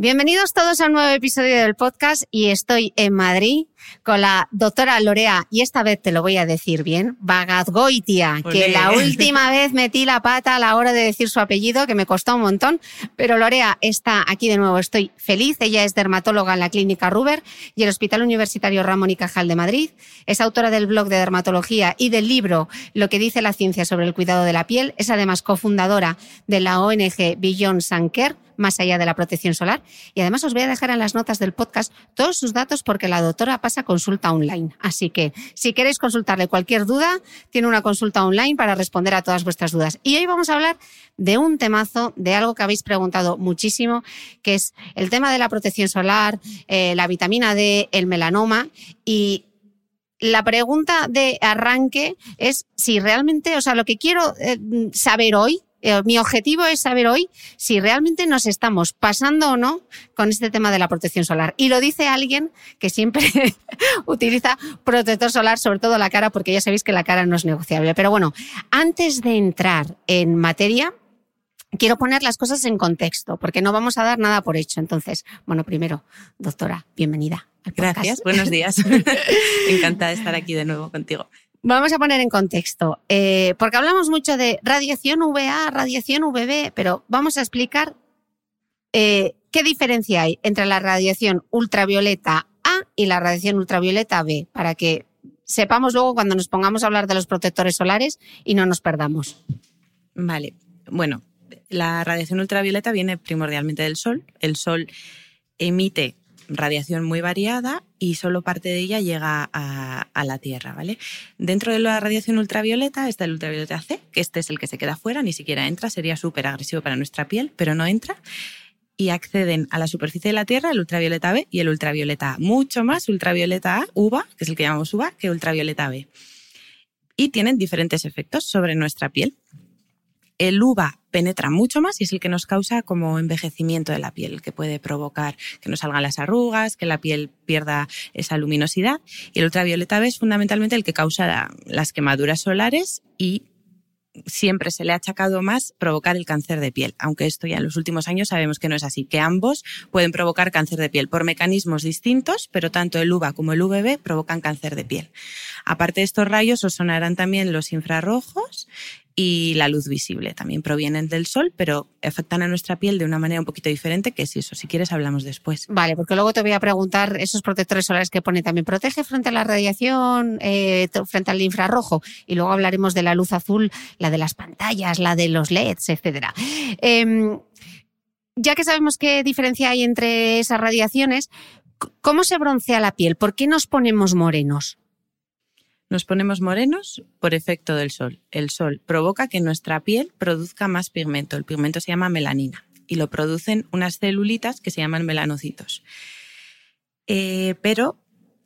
Bienvenidos todos a un nuevo episodio del podcast y estoy en Madrid con la doctora Lorea, y esta vez te lo voy a decir bien, Bagadgoitia, que la última vez metí la pata a la hora de decir su apellido, que me costó un montón, pero Lorea está aquí de nuevo, estoy feliz, ella es dermatóloga en la clínica Ruber y el Hospital Universitario Ramón y Cajal de Madrid, es autora del blog de dermatología y del libro Lo que dice la ciencia sobre el cuidado de la piel, es además cofundadora de la ONG Beyond Sanker, más allá de la protección solar. Y además os voy a dejar en las notas del podcast todos sus datos porque la doctora pasa consulta online. Así que si queréis consultarle cualquier duda, tiene una consulta online para responder a todas vuestras dudas. Y hoy vamos a hablar de un temazo, de algo que habéis preguntado muchísimo, que es el tema de la protección solar, eh, la vitamina D, el melanoma y la pregunta de arranque es si realmente, o sea, lo que quiero eh, saber hoy eh, mi objetivo es saber hoy si realmente nos estamos pasando o no con este tema de la protección solar. Y lo dice alguien que siempre utiliza protector solar, sobre todo la cara, porque ya sabéis que la cara no es negociable. Pero bueno, antes de entrar en materia, quiero poner las cosas en contexto, porque no vamos a dar nada por hecho. Entonces, bueno, primero, doctora, bienvenida. Al Gracias, buenos días. Encantada de estar aquí de nuevo contigo. Vamos a poner en contexto, eh, porque hablamos mucho de radiación UVA, radiación UVB, pero vamos a explicar eh, qué diferencia hay entre la radiación ultravioleta A y la radiación ultravioleta B, para que sepamos luego cuando nos pongamos a hablar de los protectores solares y no nos perdamos. Vale, bueno, la radiación ultravioleta viene primordialmente del Sol. El Sol emite radiación muy variada y solo parte de ella llega a, la Tierra, ¿vale? Dentro de la radiación ultravioleta está el ultravioleta C, que este es el que se queda fuera, ni siquiera entra, sería súper agresivo para nuestra piel, pero no entra. Y acceden a la superficie de la Tierra el ultravioleta B y el ultravioleta A. Mucho más ultravioleta A, UVA, que es el que llamamos UVA, que ultravioleta B. Y tienen diferentes efectos sobre nuestra piel el uva penetra mucho más y es el que nos causa como envejecimiento de la piel, que puede provocar que nos salgan las arrugas, que la piel pierda esa luminosidad. Y el ultravioleta B es fundamentalmente el que causa las quemaduras solares y siempre se le ha achacado más provocar el cáncer de piel, aunque esto ya en los últimos años sabemos que no es así, que ambos pueden provocar cáncer de piel por mecanismos distintos, pero tanto el UVA como el UVB provocan cáncer de piel. Aparte de estos rayos, os sonarán también los infrarrojos y la luz visible. También provienen del sol, pero afectan a nuestra piel de una manera un poquito diferente, que si eso, si quieres, hablamos después. Vale, porque luego te voy a preguntar esos protectores solares que pone también. ¿Protege frente a la radiación, eh, frente al infrarrojo? Y luego hablaremos de la luz azul, la de las pantallas, la de los LEDs, etcétera. Em, ya que sabemos qué diferencia hay entre esas radiaciones, ¿cómo se broncea la piel? ¿Por qué nos ponemos morenos? Nos ponemos morenos por efecto del sol. El sol provoca que nuestra piel produzca más pigmento. El pigmento se llama melanina y lo producen unas celulitas que se llaman melanocitos. Eh, pero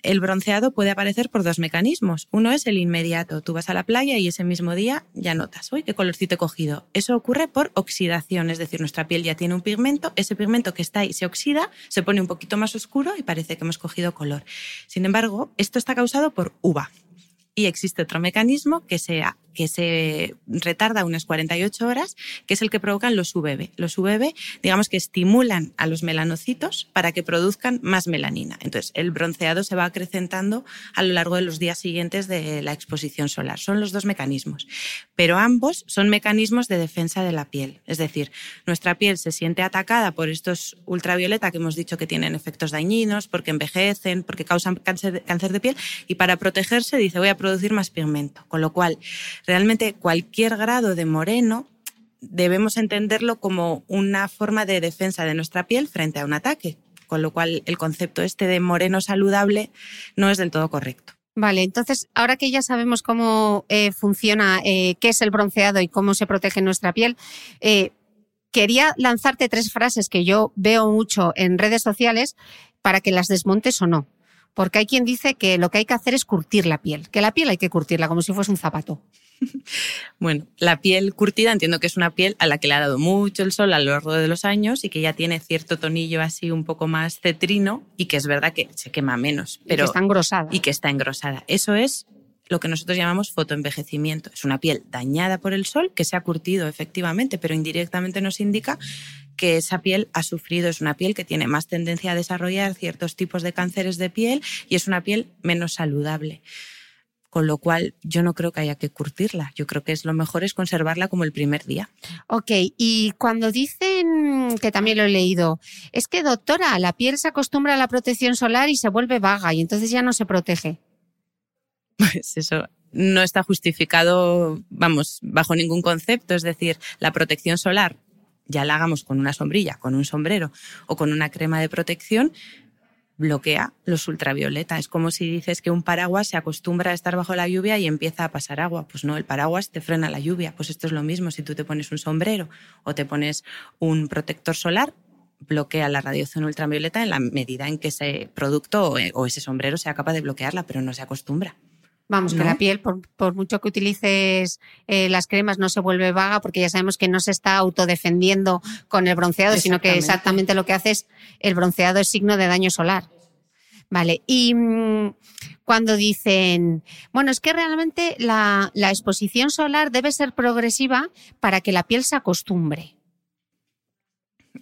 el bronceado puede aparecer por dos mecanismos. Uno es el inmediato. Tú vas a la playa y ese mismo día ya notas, uy, qué colorcito he cogido. Eso ocurre por oxidación, es decir, nuestra piel ya tiene un pigmento, ese pigmento que está ahí se oxida, se pone un poquito más oscuro y parece que hemos cogido color. Sin embargo, esto está causado por uva. Y existe otro mecanismo que, sea, que se retarda unas 48 horas, que es el que provocan los UVB. Los UVB, digamos que estimulan a los melanocitos para que produzcan más melanina. Entonces, el bronceado se va acrecentando a lo largo de los días siguientes de la exposición solar. Son los dos mecanismos. Pero ambos son mecanismos de defensa de la piel. Es decir, nuestra piel se siente atacada por estos ultravioleta que hemos dicho que tienen efectos dañinos, porque envejecen, porque causan cáncer, de piel, y para protegerse dice, voy a producir más pigmento. Con lo cual, realmente cualquier grado de moreno debemos entenderlo como una forma de defensa de nuestra piel frente a un ataque. Con lo cual, el concepto este de moreno saludable no es del todo correcto. Vale, entonces ahora que ya sabemos cómo eh, funciona, eh, qué es el bronceado y cómo se protege nuestra piel, eh, quería lanzarte tres frases que yo veo mucho en redes sociales para que las desmontes o no porque hay quien dice que lo que hay que hacer es curtir la piel, que la piel hay que curtirla como si fuese un zapato. Bueno, la piel curtida entiendo que es una piel a la que le ha dado mucho el sol a lo largo de los años y que ya tiene cierto tonillo así un poco más cetrino y que es verdad que se quema menos. Pero, y que está engrosada. Y que está engrosada. Eso es lo que nosotros llamamos fotoenvejecimiento. Es una piel dañada por el sol que se ha curtido efectivamente, pero indirectamente nos indica que esa piel ha sufrido, es una piel que tiene más tendencia a desarrollar ciertos tipos de cánceres de piel y es una piel menos saludable. Con lo cual, yo no creo que haya que curtirla. Yo creo que es lo mejor es conservarla como el primer día. Ok, y cuando dicen, que también lo he leído, es que doctora, la piel se acostumbra a la protección solar y se vuelve vaga y entonces ya no se protege. Pues eso no está justificado, vamos, bajo ningún concepto. Es decir, la protección solar ya la hagamos con una sombrilla, con un sombrero o con una crema de protección, bloquea los ultravioleta. Es como si dices que un paraguas se acostumbra a estar bajo la lluvia y empieza a pasar agua. Pues no, el paraguas te frena la lluvia. Pues esto es lo mismo. Si tú te pones un sombrero o te pones un protector solar, bloquea la radiación ultravioleta en la medida en que ese producto o ese sombrero sea capaz de bloquearla, pero no se acostumbra. Vamos, que la piel, por, mucho que utilices eh, las cremas, no se vuelve vaga porque ya sabemos que no se está autodefendiendo con el bronceado, sino que exactamente lo que hace es el bronceado es signo de daño solar. Vale, y mm, cuando dicen, bueno, es que realmente la, la exposición solar debe ser progresiva para que la piel se acostumbre.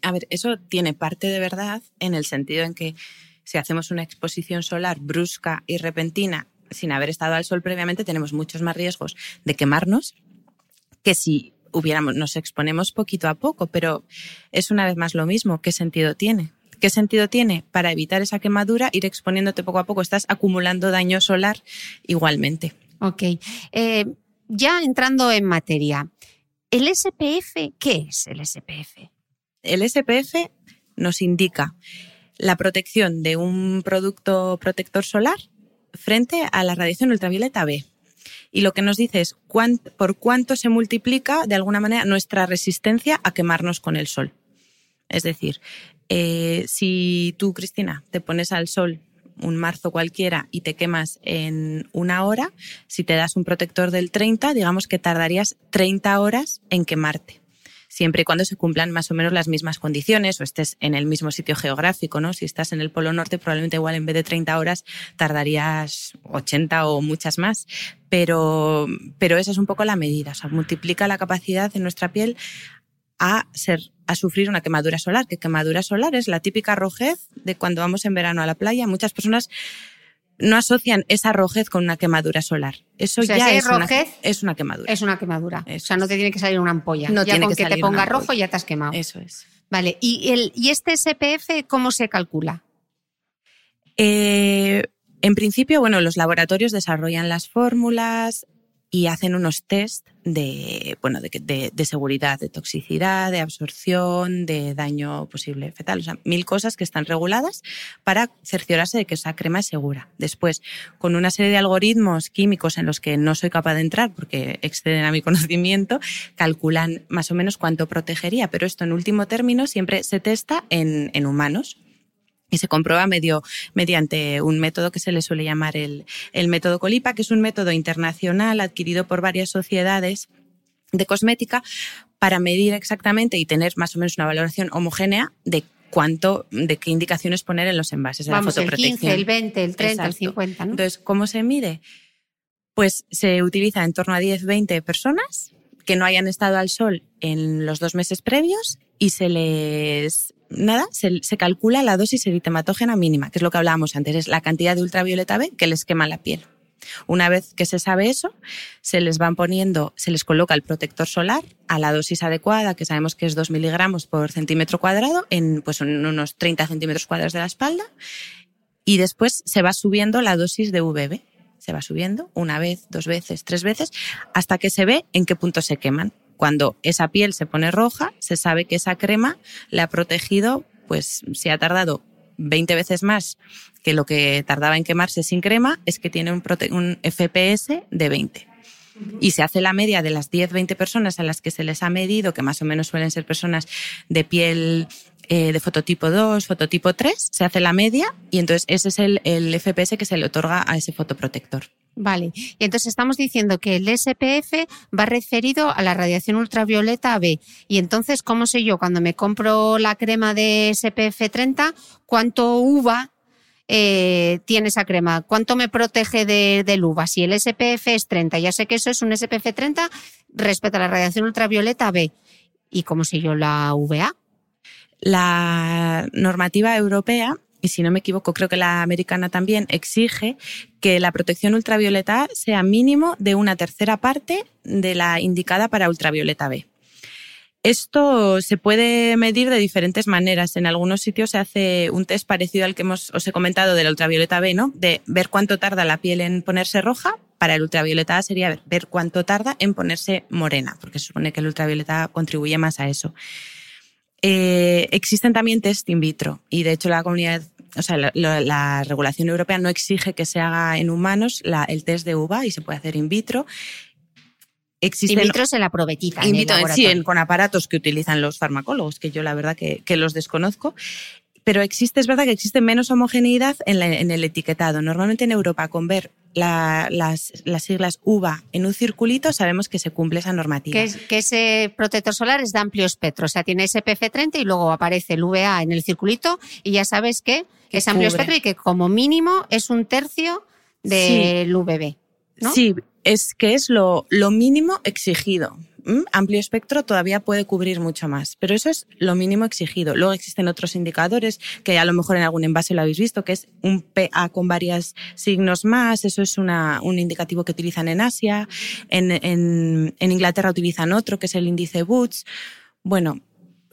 A ver, eso tiene parte de verdad en el sentido en que si hacemos una exposición solar brusca y repentina sin haber estado al sol previamente, tenemos muchos más riesgos de quemarnos que si hubiéramos, nos exponemos poquito a poco, pero es una vez más lo mismo. ¿Qué sentido tiene? ¿Qué sentido tiene? Para evitar esa quemadura, ir exponiéndote poco a poco, estás acumulando daño solar igualmente. Ok. Eh, ya entrando en materia, ¿el SPF qué es el SPF? El SPF nos indica la protección de un producto protector solar frente a la radiación ultravioleta B. Y lo que nos dice es por cuánto se multiplica, de alguna manera, nuestra resistencia a quemarnos con el sol. Es decir, eh, si tú, Cristina, te pones al sol un marzo cualquiera y te quemas en una hora, si te das un protector del 30, digamos que tardarías 30 horas en quemarte siempre y cuando se cumplan más o menos las mismas condiciones o estés en el mismo sitio geográfico, ¿no? Si estás en el Polo Norte, probablemente igual en vez de 30 horas tardarías 80 o muchas más. Pero, pero esa es un poco la medida, o sea, multiplica la capacidad de nuestra piel a ser a sufrir una quemadura solar, que quemadura solar es la típica rojez de cuando vamos en verano a la playa. Muchas personas no asocian esa rojez con una quemadura solar. Eso ya es, una, es una quemadura. Es una quemadura. o sea, no te tiene que salir una ampolla. No ya tiene con que, te ponga rojo ya te has quemado. Eso es. Vale, ¿y, el, y este SPF cómo se calcula? Eh, en principio, bueno, los laboratorios desarrollan las fórmulas, y hacen unos test de, bueno, de, de, seguridad, de toxicidad, de absorción, de daño posible fetal, o sea, mil cosas que están reguladas para cerciorarse de que esa crema es segura. Después, con una serie de algoritmos químicos en los que no soy capaz de entrar porque exceden a mi conocimiento, calculan más o menos cuánto protegería, pero esto en último término siempre se testa en, en humanos y se comprueba medio, mediante un método que se le suele llamar el, el método Colipa, que es un método internacional adquirido por varias sociedades de cosmética para medir exactamente y tener más o menos una valoración homogénea de cuánto, de qué indicaciones poner en los envases de Vamos, la fotoprotección. El 15, el 20, el 30, el 50, ¿no? Entonces, ¿cómo se mide? Pues se utiliza en torno a 10, 20 personas que no hayan estado al sol en los dos meses previos y se les nada, se, calcula la dosis eritematógena mínima, que es lo que hablábamos antes, es la cantidad de ultravioleta B que les quema la piel. Una vez que se sabe eso, se les van poniendo, se les coloca el protector solar a la dosis adecuada, que sabemos que es 2 miligramos por centímetro cuadrado, en, pues, en unos 30 centímetros cuadrados de la espalda, y después se va subiendo la dosis de VB. Se va subiendo una vez, dos veces, tres veces, hasta que se ve en qué punto se queman. Cuando esa piel se pone roja, se sabe que esa crema le ha protegido, pues si ha tardado 20 veces más que lo que tardaba en quemarse sin crema, es que tiene un, FPS de 20 y se hace la media de las 10, 20 personas a las que se les ha medido, que más o menos suelen ser personas de piel eh, de fototipo 2, fototipo 3, se hace la media y entonces ese es el FPS que se le otorga a ese fotoprotector. Vale, y entonces estamos diciendo que el SPF va referido a la radiación ultravioleta B. Y entonces, ¿cómo sé yo cuando me compro la crema de SPF 30 cuánto uva eh, tiene esa crema? ¿Cuánto me protege de, del uva? Si el SPF es 30, ya sé que eso es un SPF 30 respecto a la radiación ultravioleta B. ¿Y cómo sé yo la UVA? La normativa europea y si no me equivoco, creo que la americana también exige que la protección ultravioleta sea mínimo de una tercera parte de la indicada para ultravioleta B. Esto se puede medir de diferentes maneras. En algunos sitios se hace un test parecido al que hemos, os he comentado de la ultravioleta B, ¿no? De ver cuánto tarda la piel en ponerse roja. Para el ultravioleta A sería ver cuánto tarda en ponerse morena, porque se supone que el ultravioleta contribuye más a eso. Eh, existen también test in vitro y de hecho la comunidad, o sea, la, regulación europea no exige que se haga en humanos el test de uva y se puede hacer in vitro. Existen, in vitro se la provetita. In vitro, sí, con aparatos que utilizan los farmacólogos, que yo la verdad que, que los desconozco pero existe, es verdad que existe menos homogeneidad en, el etiquetado. Normalmente en Europa, con ver las, siglas UVA en un circulito, sabemos que se cumple esa normativa. Que, ese protector solar es de amplio espectro, o sea, tiene SPF 30 y luego aparece el UVA en el circulito y ya sabes que, es amplio espectro y que como mínimo es un tercio del UVB. ¿no? Sí, es que es lo, lo mínimo exigido. Mm, amplio espectro todavía puede cubrir mucho más, pero eso es lo mínimo exigido. Luego existen otros indicadores que a lo mejor en algún envase lo habéis visto, que es un PA con varios signos más. Eso es una, un indicativo que utilizan en Asia. En, en, en Inglaterra utilizan otro, que es el índice Boots. Bueno,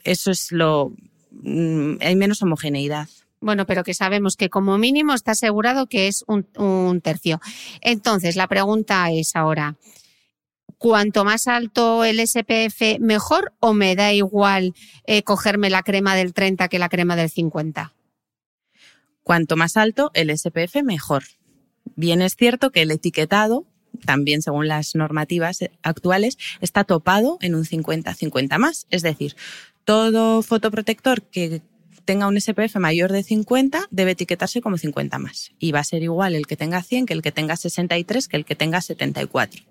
eso es lo. Mm, hay menos homogeneidad. Bueno, pero que sabemos que como mínimo está asegurado que es un, tercio. Entonces, la pregunta es ahora, cuanto más alto el SPF, mejor o me da igual eh, cogerme la crema del 30 que la crema del 50? Cuanto más alto el SPF, mejor. Bien es cierto que el etiquetado, también según las normativas actuales, está topado en un 50-50 más. Es decir, todo fotoprotector que tenga un SPF mayor de 50 debe etiquetarse como 50 más. Y va a ser igual el que tenga 100 que el que tenga 63 que el que tenga 74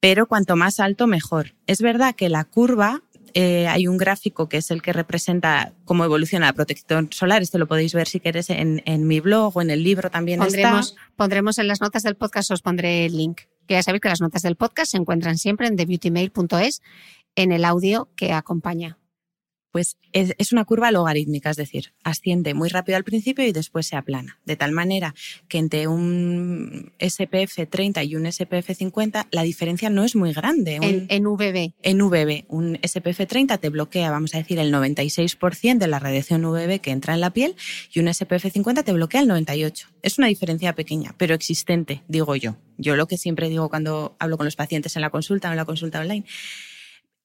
pero cuanto más alto, mejor. Es verdad que la curva, eh, hay un gráfico que es el que representa cómo evoluciona la protección solar. Esto lo podéis ver si queréis en, mi blog o en el libro también pondremos, Pondremos en las notas del podcast, os pondré el link. Que ya sabéis que las notas del podcast se encuentran siempre en thebeautymail.es en el audio que acompaña. Pues es, una curva logarítmica, es decir, asciende muy rápido al principio y después se aplana. De tal manera que entre un SPF 30 y un SPF 50 la diferencia no es muy grande. en, en, VB. En VB. Un SPF 30 te bloquea, vamos a decir, el 96% de la radiación VB que entra en la piel y un SPF 50 te bloquea el 98%. Es una diferencia pequeña, pero existente, digo yo. Yo lo que siempre digo cuando hablo con los pacientes en la consulta o en la consulta online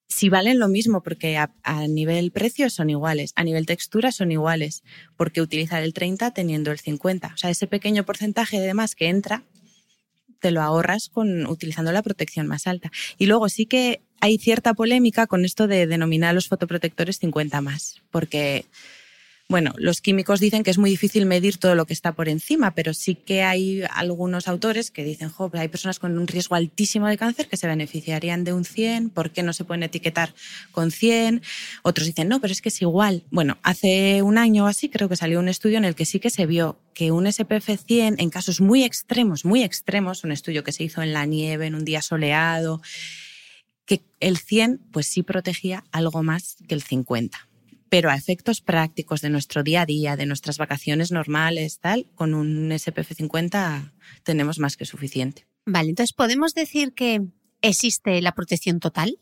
si valen lo mismo, porque a, nivel precio son iguales, a nivel textura son iguales, porque utilizar el 30 teniendo el 50. O sea, ese pequeño porcentaje de más que entra, te lo ahorras con utilizando la protección más alta. Y luego sí que hay cierta polémica con esto de denominar los fotoprotectores 50 más, porque bueno, los químicos dicen que es muy difícil medir todo lo que está por encima, pero sí que hay algunos autores que dicen, jo, hay personas con un riesgo altísimo de cáncer que se beneficiarían de un 100, ¿por qué no se pueden etiquetar con 100? Otros dicen, no, pero es que es igual. Bueno, hace un año o así creo que salió un estudio en el que sí que se vio que un SPF 100 en casos muy extremos, muy extremos, un estudio que se hizo en la nieve, en un día soleado, que el 100 pues sí protegía algo más que el 50 pero a efectos prácticos de nuestro día a día, de nuestras vacaciones normales, tal, con un SPF 50 tenemos más que suficiente. Vale, entonces podemos decir que existe la protección total?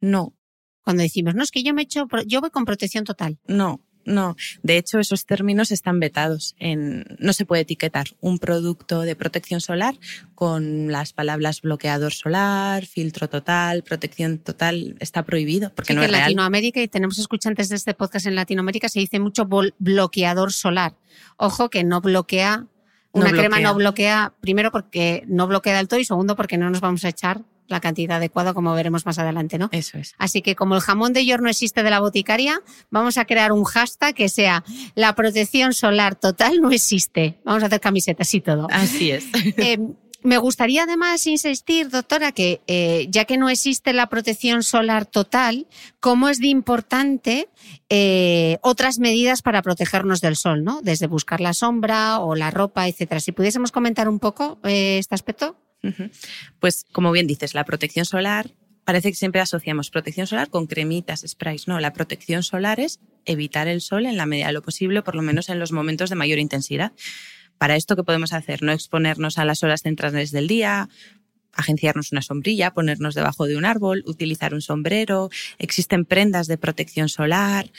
No. Cuando decimos, no, es que yo me echo, yo voy con protección total. No, no, de hecho esos términos están vetados. En, no se puede etiquetar un producto de protección solar con las palabras bloqueador solar, filtro total, protección total. Está prohibido porque no que en Latinoamérica y tenemos escuchantes de este podcast en Latinoamérica se dice mucho bloqueador solar. Ojo que no bloquea una crema no bloquea, primero porque no bloquea del todo y segundo porque no nos vamos a echar la cantidad adecuada, como veremos más adelante, ¿no? Eso es. Así que como el jamón de york no existe de la boticaria, vamos a crear un hashtag que sea la protección solar total no existe. Vamos a hacer camisetas y todo. Así es. Eh, me gustaría además insistir, doctora, que eh, ya que no existe la protección solar total, ¿cómo es de importante eh, otras medidas para protegernos del sol, ¿no? Desde buscar la sombra o la ropa, etcétera. Si pudiésemos comentar un poco este aspecto. Pues como bien dices, la protección solar parece que siempre asociamos protección solar con cremitas, sprays. No, la protección solar es evitar el sol en la medida de lo posible, por lo menos en los momentos de mayor intensidad. Para esto, ¿qué podemos hacer? No exponernos a las horas centrales del día, agenciarnos una sombrilla, ponernos debajo de un árbol, utilizar un sombrero. Existen prendas de protección solar,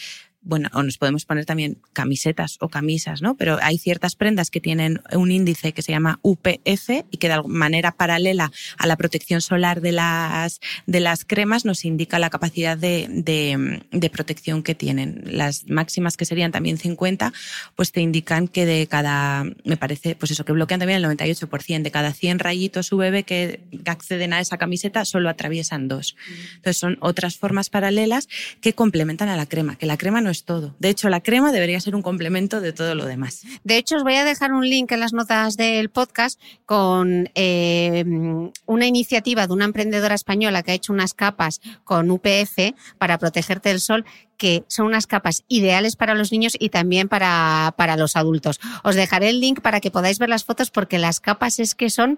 bueno, o nos podemos poner también camisetas o camisas, ¿no? Pero hay ciertas prendas que tienen un índice que se llama UPF y que de manera paralela a la protección solar de las, de las cremas nos indica la capacidad de, de, de protección que tienen. Las máximas que serían también 50, pues te indican que de cada, me parece, pues eso, que bloquean también el 98%. De cada 100 rayitos UV que acceden a esa camiseta, solo atraviesan dos. Entonces son otras formas paralelas que complementan a la crema, que la crema no es todo. De hecho, la crema debería ser un complemento de todo lo demás. De hecho, os voy a dejar un link en las notas del podcast con eh, una iniciativa de una emprendedora española que ha hecho unas capas con UPF para protegerte del sol que son unas capas ideales para los niños y también para, para los adultos. Os dejaré el link para que podáis ver las fotos porque las capas es que son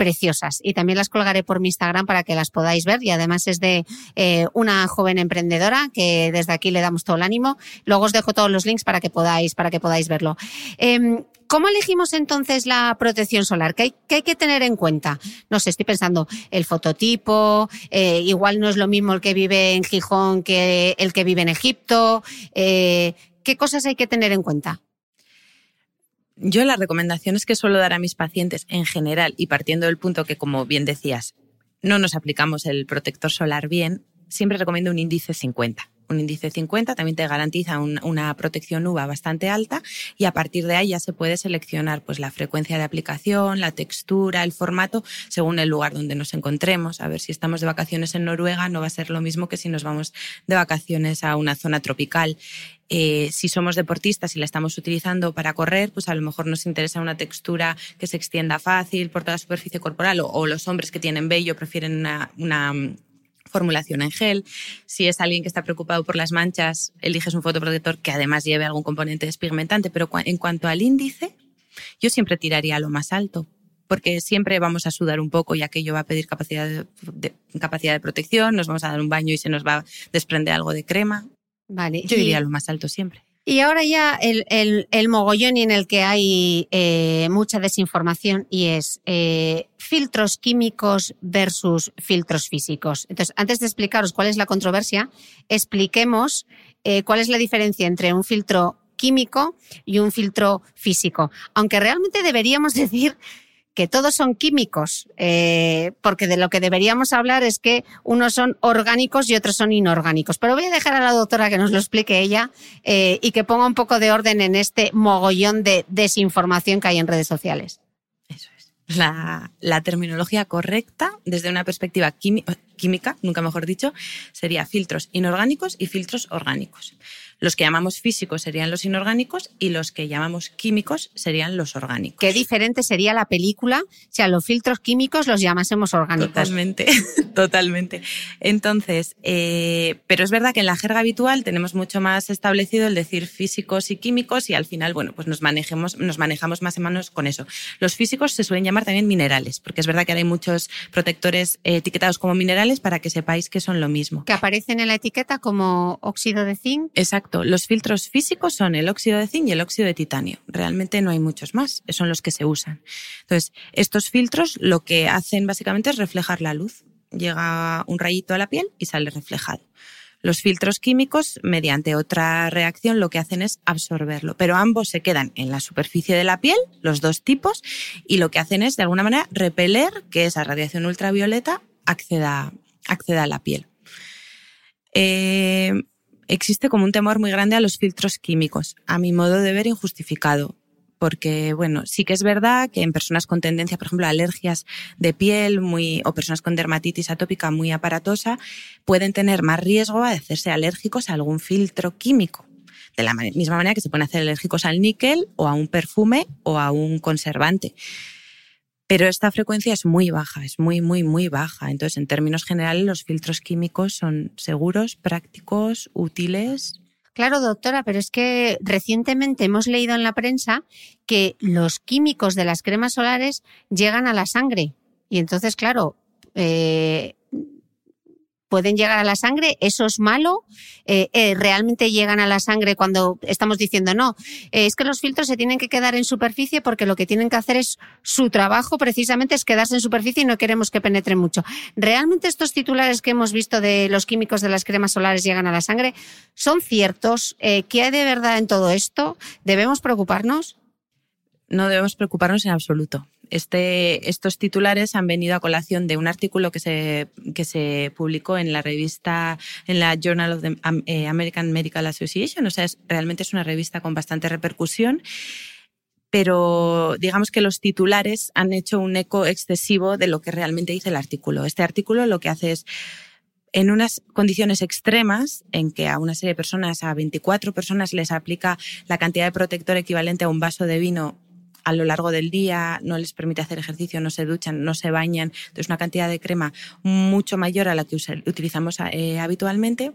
preciosas y también las colgaré por mi Instagram para que las podáis ver y además es de eh, una joven emprendedora que desde aquí le damos todo el ánimo. Luego os dejo todos los links para que podáis, para que podáis verlo. Em, ¿Cómo elegimos entonces la protección solar? ¿Qué hay, que tener en cuenta? No sé, estoy pensando el fototipo, eh, igual no es lo mismo el que vive en Gijón que el que vive en Egipto. Eh, ¿Qué cosas hay que tener en cuenta? Yo las recomendaciones que suelo dar a mis pacientes en general y partiendo del punto que, como bien decías, no nos aplicamos el protector solar bien, siempre recomiendo un índice 50. Un índice 50 también te garantiza una protección UVA bastante alta y a partir de ahí ya se puede seleccionar pues, la frecuencia de aplicación, la textura, el formato, según el lugar donde nos encontremos. A ver, si estamos de vacaciones en Noruega no va a ser lo mismo que si nos vamos de vacaciones a una zona tropical. Eh, si somos deportistas y la estamos utilizando para correr, pues a lo mejor nos interesa una textura que se extienda fácil por toda la superficie corporal o, los hombres que tienen vello prefieren una, una formulación en gel. Si es alguien que está preocupado por las manchas, eliges un fotoprotector que además lleve algún componente despigmentante. Pero en cuanto al índice, yo siempre tiraría a lo más alto, porque siempre vamos a sudar un poco y aquello va a pedir capacidad de, capacidad de protección, nos vamos a dar un baño y se nos va a desprender algo de crema. Vale. Yo iría a lo más alto siempre. Y ahora ya el, el, mogollón en el que hay eh, mucha desinformación y es eh, filtros químicos versus filtros físicos. Entonces, antes de explicaros cuál es la controversia, expliquemos eh, cuál es la diferencia entre un filtro químico y un filtro físico. Aunque realmente deberíamos decir que todos son químicos, eh, porque de lo que deberíamos hablar es que unos son orgánicos y otros son inorgánicos. Pero voy a dejar a la doctora que nos lo explique ella eh, y que ponga un poco de orden en este mogollón de desinformación que hay en redes sociales. Eso es. La, la terminología correcta desde una perspectiva química, nunca mejor dicho, sería filtros inorgánicos y filtros orgánicos. Los que llamamos físicos serían los inorgánicos y los que llamamos químicos serían los orgánicos. Qué diferente sería la película si a los filtros químicos los llamásemos orgánicos. Totalmente, totalmente. Entonces, eh, pero es verdad que en la jerga habitual tenemos mucho más establecido el decir físicos y químicos y al final, bueno, pues nos, manejemos, nos manejamos más o menos con eso. Los físicos se suelen llamar también minerales, porque es verdad que hay muchos protectores eh, etiquetados como minerales para que sepáis que son lo mismo. Que aparecen en la etiqueta como óxido de zinc. Exacto los filtros físicos son el óxido de zinc y el óxido de titanio. Realmente no hay muchos más, son los que se usan. Entonces, estos filtros lo que hacen básicamente es reflejar la luz. Llega un rayito a la piel y sale reflejado. Los filtros químicos, mediante otra reacción, lo que hacen es absorberlo, pero ambos se quedan en la superficie de la piel, los dos tipos, y lo que hacen es, de alguna manera, repeler que esa radiación ultravioleta acceda, acceda a la piel. Eh, existe como un temor muy grande a los filtros químicos, a mi modo de ver injustificado. Porque, bueno, sí que es verdad que en personas con tendencia, por ejemplo, a alergias de piel muy, o personas con dermatitis atópica muy aparatosa, pueden tener más riesgo de hacerse alérgicos a algún filtro químico. De la misma manera que se pueden hacer alérgicos al níquel o a un perfume o a un conservante. Pero esta frecuencia es muy baja, es muy, muy, muy baja. Entonces, en términos generales, los filtros químicos son seguros, prácticos, útiles. Claro, doctora, pero es que recientemente hemos leído en la prensa que los químicos de las cremas solares llegan a la sangre. Y entonces, claro, eh, pueden llegar a la sangre, eso es malo, eh, eh, realmente llegan a la sangre cuando estamos diciendo no, eh, es que los filtros se tienen que quedar en superficie porque lo que tienen que hacer es su trabajo precisamente es quedarse en superficie y no queremos que penetre mucho. ¿Realmente estos titulares que hemos visto de los químicos de las cremas solares llegan a la sangre son ciertos? ¿Qué hay de verdad en todo esto? ¿Debemos preocuparnos? No debemos preocuparnos en absoluto. Este, estos titulares han venido a colación de un artículo que se, que se publicó en la revista, en la Journal of the eh, American Medical Association. O sea, realmente es una revista con bastante repercusión pero digamos que los titulares han hecho un eco excesivo de lo que realmente dice el artículo. Este artículo lo que hace es, en unas condiciones extremas, en que a una serie de personas, a 24 personas, les aplica la cantidad de protector equivalente a un vaso de vino a lo largo del día, no les permite hacer ejercicio, no se duchan, no se bañan, entonces una cantidad de crema mucho mayor a la que utilizamos eh, habitualmente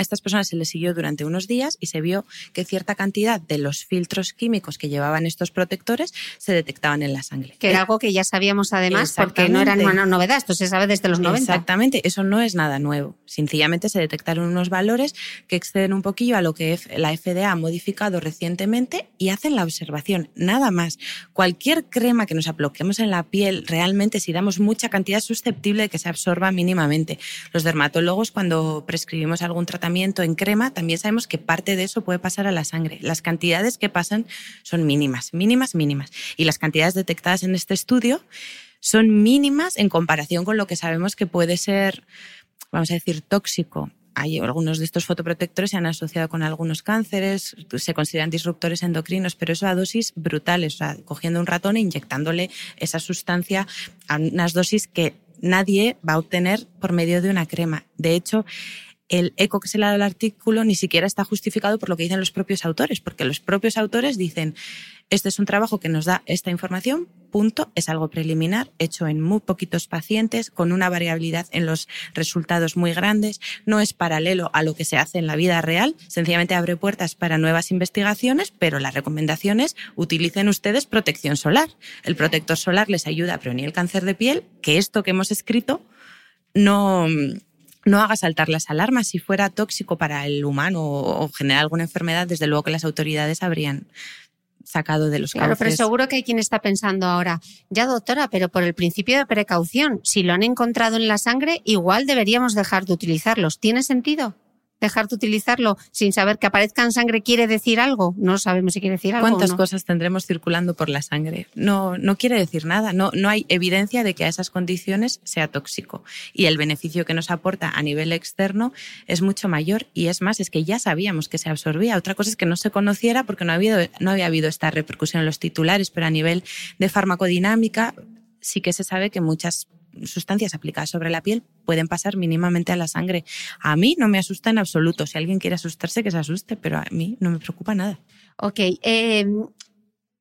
a estas personas se les siguió durante unos días y se vio que cierta cantidad de los filtros químicos que llevaban estos protectores se detectaban en la sangre. Que era algo que ya sabíamos además porque no era una novedad, esto se sabe desde los 90. Exactamente, eso no es nada nuevo. Sencillamente se detectaron unos valores que exceden un poquillo a lo que la FDA ha modificado recientemente y hacen la observación, nada más. Cualquier crema que nos apliquemos en la piel, realmente si damos mucha cantidad es susceptible de que se absorba mínimamente. Los dermatólogos cuando prescribimos algún tratamiento en crema, también sabemos que parte de eso puede pasar a la sangre. Las cantidades que pasan son mínimas, mínimas, mínimas. Y las cantidades detectadas en este estudio son mínimas en comparación con lo que sabemos que puede ser, vamos a decir, tóxico. Hay algunos de estos fotoprotectores se han asociado con algunos cánceres, se consideran disruptores endocrinos, pero eso a dosis brutales, o sea, cogiendo un ratón e inyectándole esa sustancia a unas dosis que nadie va a obtener por medio de una crema. De hecho, el eco que se le dado al artículo ni siquiera está justificado por lo que dicen los propios autores, porque los propios autores dicen, este es un trabajo que nos da esta información, punto, es algo preliminar, hecho en muy poquitos pacientes, con una variabilidad en los resultados muy grandes, no es paralelo a lo que se hace en la vida real, sencillamente abre puertas para nuevas investigaciones, pero la recomendación es utilicen ustedes protección solar. El protector solar les ayuda a prevenir el cáncer de piel, que esto que hemos escrito no no haga saltar las alarmas. Si fuera tóxico para el humano o, generar alguna enfermedad, desde luego que las autoridades habrían sacado de los Claro, pero seguro que hay quien está pensando ahora, ya doctora, pero por el principio de precaución, si lo han encontrado en la sangre, igual deberíamos dejar de utilizarlos. ¿Tiene sentido? Dejar de utilizarlo sin saber que aparezca en sangre quiere decir algo. No sabemos si quiere decir algo. ¿Cuántas cosas tendremos circulando por la sangre? No, no quiere decir nada. No, no hay evidencia de que a esas condiciones sea tóxico. Y el beneficio que nos aporta a nivel externo es mucho mayor. Y es más, es que ya sabíamos que se absorbía. Otra cosa es que no se conociera porque no, no había habido esta repercusión en los titulares, pero a nivel de farmacodinámica sí que se sabe que muchas sustancias aplicadas sobre la piel pueden pasar mínimamente a la sangre. A mí no me asusta en absoluto. Si alguien quiere asustarse, que se asuste, pero a mí no me preocupa nada. Ok. Eh,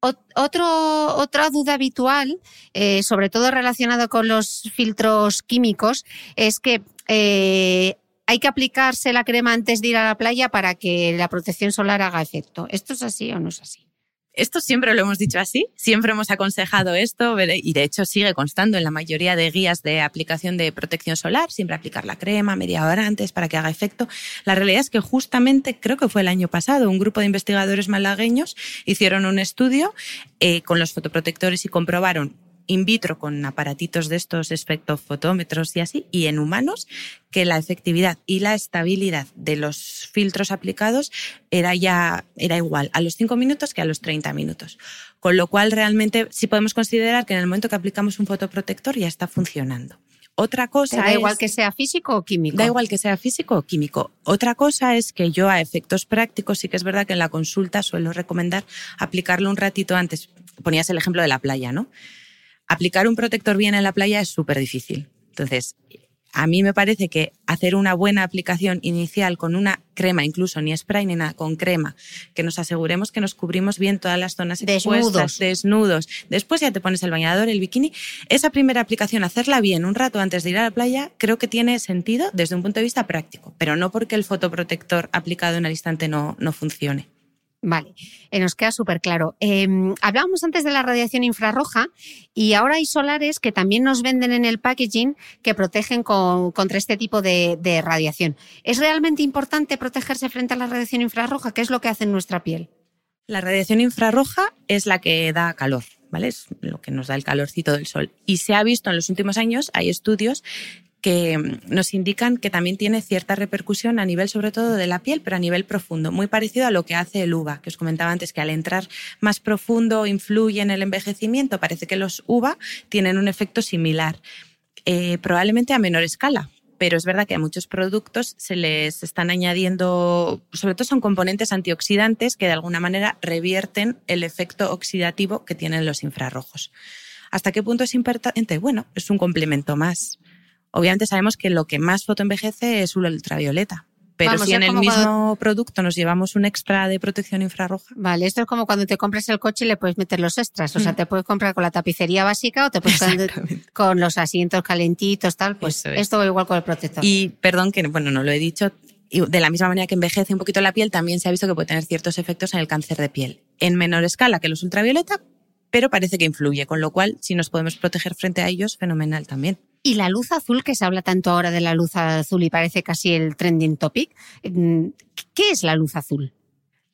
otra duda habitual, eh, sobre todo relacionada con los filtros químicos, es que eh, hay que aplicarse la crema antes de ir a la playa para que la protección solar haga efecto. ¿Esto es así o no es así? Esto siempre lo hemos dicho así, siempre hemos aconsejado esto y de hecho sigue constando en la mayoría de guías de aplicación de protección solar, siempre aplicar la crema media hora antes para que haga efecto. La realidad es que justamente, creo que fue el año pasado, un grupo de investigadores malagueños hicieron un estudio eh, con los fotoprotectores y comprobaron in vitro con aparatitos de estos espectrofotómetros y así, y en humanos, que la efectividad y la estabilidad de los filtros aplicados era ya era igual a los 5 minutos que a los 30 minutos. Con lo cual, realmente sí podemos considerar que en el momento que aplicamos un fotoprotector ya está funcionando. Otra cosa da igual que sea físico o químico. Da igual que sea físico o químico. Otra cosa es que yo a efectos prácticos sí que es verdad que en la consulta suelo recomendar aplicarlo un ratito antes. Ponías el ejemplo de la playa, ¿no? Aplicar un protector bien en la playa es súper difícil. Entonces, a mí me parece que hacer una buena aplicación inicial con una crema, incluso ni spray ni nada, con crema, que nos aseguremos que nos cubrimos bien todas las zonas expuestas, desnudos. desnudos. Después ya te pones el bañador, el bikini. Esa primera aplicación, hacerla bien un rato antes de ir a la playa, creo que tiene sentido desde un punto de vista práctico, pero no porque el fotoprotector aplicado en el instante no, no funcione. Vale, eh, nos queda súper claro. Em, hablábamos antes de la radiación infrarroja y ahora hay solares que también nos venden en el packaging que protegen contra este tipo de, de, radiación. ¿Es realmente importante protegerse frente a la radiación infrarroja? ¿Qué es lo que hace en nuestra piel? La radiación infrarroja es la que da calor, ¿vale? Es lo que nos da el calorcito del sol. Y se ha visto en los últimos años, hay estudios que mm, nos indican que también tiene cierta repercusión a nivel sobre todo de la piel, pero a nivel profundo, muy parecido a lo que hace el uva, que os comentaba antes, que al entrar más profundo influye en el envejecimiento. Parece que los uva tienen un efecto similar, eh, probablemente a menor escala. Pero es verdad que a muchos productos se les están añadiendo, sobre todo son componentes antioxidantes que de alguna manera revierten el efecto oxidativo que tienen los infrarrojos. ¿Hasta qué punto es importante? Bueno, es un complemento más. Obviamente sabemos que lo que más fotoenvejece es el ultravioleta. Pero si en el mismo producto nos llevamos un extra de protección infrarroja. Vale, esto es como cuando te compras el coche y le puedes meter los extras. O sea, mm. te puedes comprar con la tapicería básica o te puedes comprar con los asientos calentitos, tal. Pues esto va igual con el protector. Y perdón que, bueno, no lo he dicho, de la misma manera que envejece un poquito la piel, también se ha visto que puede tener ciertos efectos en el cáncer de piel. En menor escala que los ultravioleta, pero parece que influye, con lo cual, si nos podemos proteger frente a ellos, fenomenal también. Y la luz azul, que se habla tanto ahora de la luz azul y parece casi el trending topic, mm, ¿qué es la luz azul?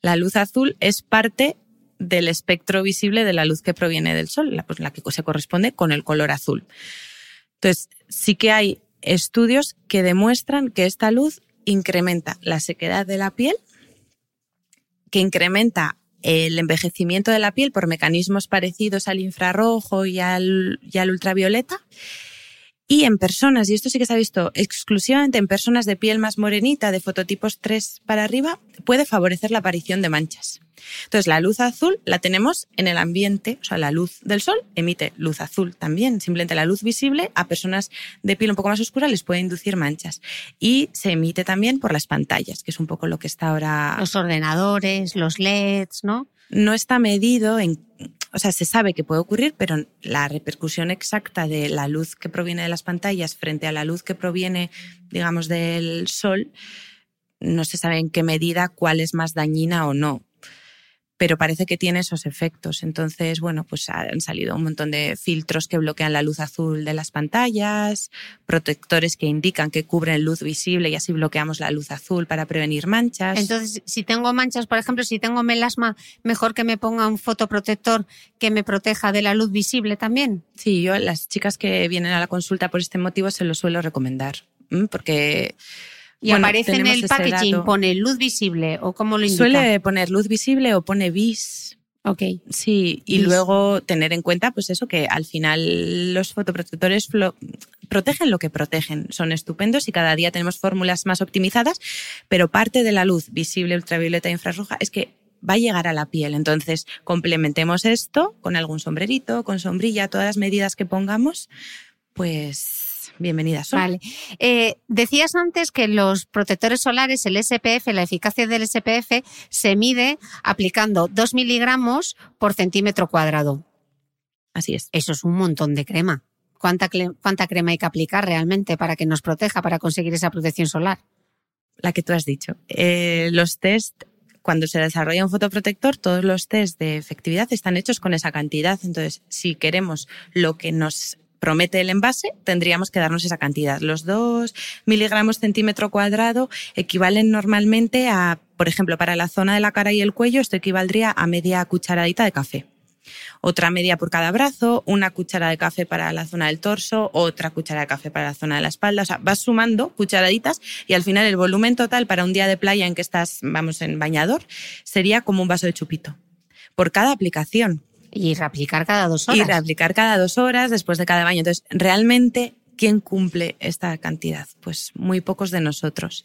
La luz azul es parte del espectro visible de la luz que proviene del sol, la, pues, la que se corresponde con el color azul. Entonces, sí que hay estudios que demuestran que esta luz incrementa la sequedad de la piel, que incrementa el envejecimiento de la piel por mecanismos parecidos al infrarrojo y al ultravioleta, Y en personas, y esto sí que se ha visto exclusivamente en personas de piel más morenita, de fototipos 3 para arriba, puede favorecer la aparición de manchas. Entonces, la luz azul la tenemos en el ambiente, o sea, la luz del sol emite luz azul también. Simplemente la luz visible a personas de piel un poco más oscura les puede inducir manchas. Y se emite también por las pantallas, que es un poco lo que está ahora. Los ordenadores, los LEDs, ¿no? No está medido en o sea, se sabe que puede ocurrir, pero la repercusión exacta de la luz que proviene de las pantallas frente a la luz que proviene, digamos, del sol, no se sabe en qué medida cuál es más dañina o no pero parece que tiene esos efectos. Entonces, bueno, pues han salido un montón de filtros que bloquean la luz azul de las pantallas, protectores que indican que cubren luz visible y así bloqueamos la luz azul para prevenir manchas. Entonces, si tengo manchas, por ejemplo, si tengo melasma, mejor que me ponga un fotoprotector que me proteja de la luz visible también. Sí, yo a las chicas que vienen a la consulta por este motivo se lo suelo recomendar, porque y aparece en el packaging, pone luz visible o cómo lo indica. Suele poner luz visible o pone bis. Ok. Sí, y luego tener en cuenta, pues eso, que al final los fotoprotectores protegen lo que protegen. Son estupendos y cada día tenemos fórmulas más optimizadas, pero parte de la luz visible, ultravioleta e infrarroja es que va a llegar a la piel. Entonces, complementemos esto con algún sombrerito, con sombrilla, todas las medidas que pongamos, pues bienvenidas Vale. Eh, decías antes que los protectores solares, el SPF, la eficacia del SPF se mide aplicando 2 miligramos por centímetro cuadrado. Así es. Eso es un montón de crema. ¿Cuánta, ¿Cuánta crema hay que aplicar realmente para que nos proteja, para conseguir esa protección solar? La que tú has dicho. Eh, los test cuando se desarrolla un fotoprotector, todos los test de efectividad están hechos con esa cantidad. Entonces, si queremos lo que nos promete el envase, tendríamos que darnos esa cantidad. Los 2 miligramos centímetro cuadrado equivalen normalmente a, por ejemplo, para la zona de la cara y el cuello, esto equivaldría a media cucharadita de café. Otra media por cada brazo, una cuchara de café para la zona del torso, otra cuchara de café para la zona de la espalda. O sea, vas sumando cucharaditas y al final el volumen total para un día de playa en que estás, vamos, en bañador, sería como un vaso de chupito. Por cada aplicación. Y reaplicar cada dos horas. Y reaplicar cada dos horas después de cada baño. Entonces, realmente, ¿quién cumple esta cantidad? Pues muy pocos de nosotros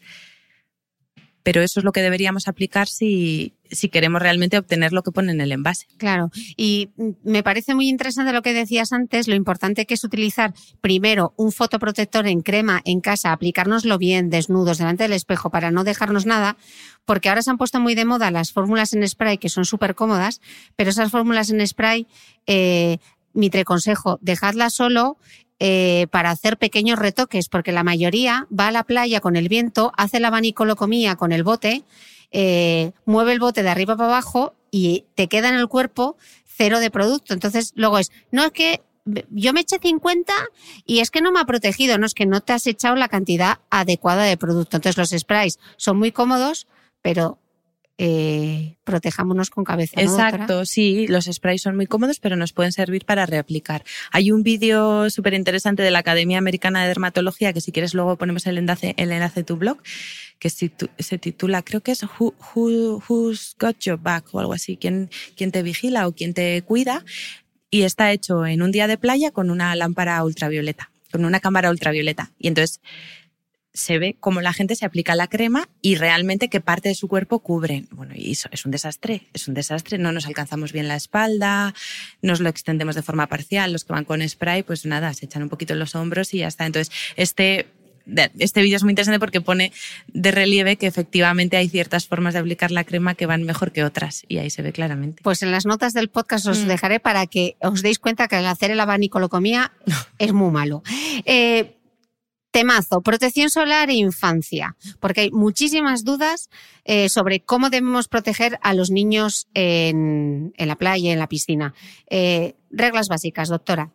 pero eso es lo que deberíamos aplicar si, si queremos realmente obtener lo que pone en el envase. Claro, y me parece muy interesante lo que decías antes, lo importante que es utilizar primero un fotoprotector en crema en casa, aplicárnoslo bien, desnudos, delante del espejo, para no dejarnos nada, porque ahora se han puesto muy de moda las fórmulas en spray, que son súper cómodas, pero esas fórmulas en spray, eh, mi consejo, dejadlas solo eh, para hacer pequeños retoques, porque la mayoría va a la playa con el viento, hace la comía con el bote, eh, mueve el bote de arriba para abajo y te queda en el cuerpo cero de producto. Entonces, luego es, no es que yo me eché 50 y es que no me ha protegido, no es que no te has echado la cantidad adecuada de producto. Entonces, los sprays son muy cómodos, pero eh, protejámonos con cabeza. Exacto, sí, los sprays son muy cómodos, pero nos pueden servir para reaplicar. Hay un vídeo súper interesante de la Academia Americana de Dermatología, que si quieres luego ponemos el enlace, el enlace tu blog, que se titula, creo que es Who, Who's Got Your Back o algo así, ¿Quién, quién te vigila o quién te cuida? Y está hecho en un día de playa con una lámpara ultravioleta, con una cámara ultravioleta. Y entonces se ve cómo la gente se aplica la crema y realmente qué parte de su cuerpo cubre. Bueno, y eso es un desastre, es un desastre. No nos alcanzamos bien la espalda, nos lo extendemos de forma parcial. Los que van con spray, pues nada, se echan un poquito en los hombros y ya está. Entonces, este este vídeo es muy interesante porque pone de relieve que efectivamente hay ciertas formas de aplicar la crema que van mejor que otras y ahí se ve claramente. Pues en las notas del podcast os mm. dejaré para que os deis cuenta que al hacer el abanicolocomía es muy malo. Eh, Temazo, protección solar e infancia, porque hay muchísimas dudas eh, sobre cómo debemos proteger a los niños en, la playa, en la piscina. Eh, reglas básicas, doctora.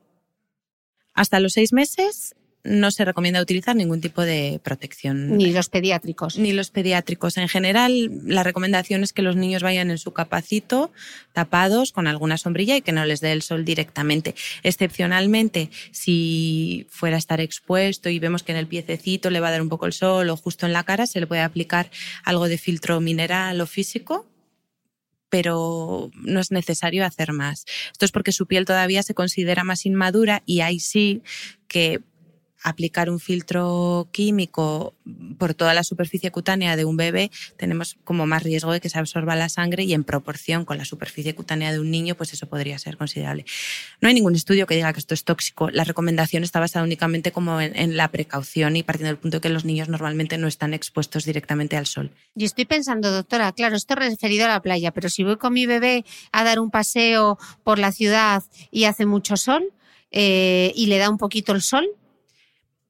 Hasta los seis meses no se recomienda utilizar ningún tipo de protección. Ni los pediátricos. Ni los pediátricos. En general, la recomendación es que los niños vayan en su capacito, tapados, con alguna sombrilla y que no les dé el sol directamente. Excepcionalmente, si fuera a estar expuesto y vemos que en el piececito le va a dar un poco el sol o justo en la cara, se le puede aplicar algo de filtro mineral o físico pero no es necesario hacer más. Esto es porque su piel todavía se considera más inmadura y ahí sí que aplicar un filtro químico por toda la superficie cutánea de un bebé, tenemos como más riesgo de que se absorba la sangre y en proporción con la superficie cutánea de un niño, pues eso podría ser considerable. No hay ningún estudio que diga que esto es tóxico. La recomendación está basada únicamente como en, la precaución y partiendo del punto de que los niños normalmente no están expuestos directamente al sol. Y estoy pensando, doctora, claro, esto es referido a la playa, pero si voy con mi bebé a dar un paseo por la ciudad y hace mucho sol eh, y le da un poquito el sol,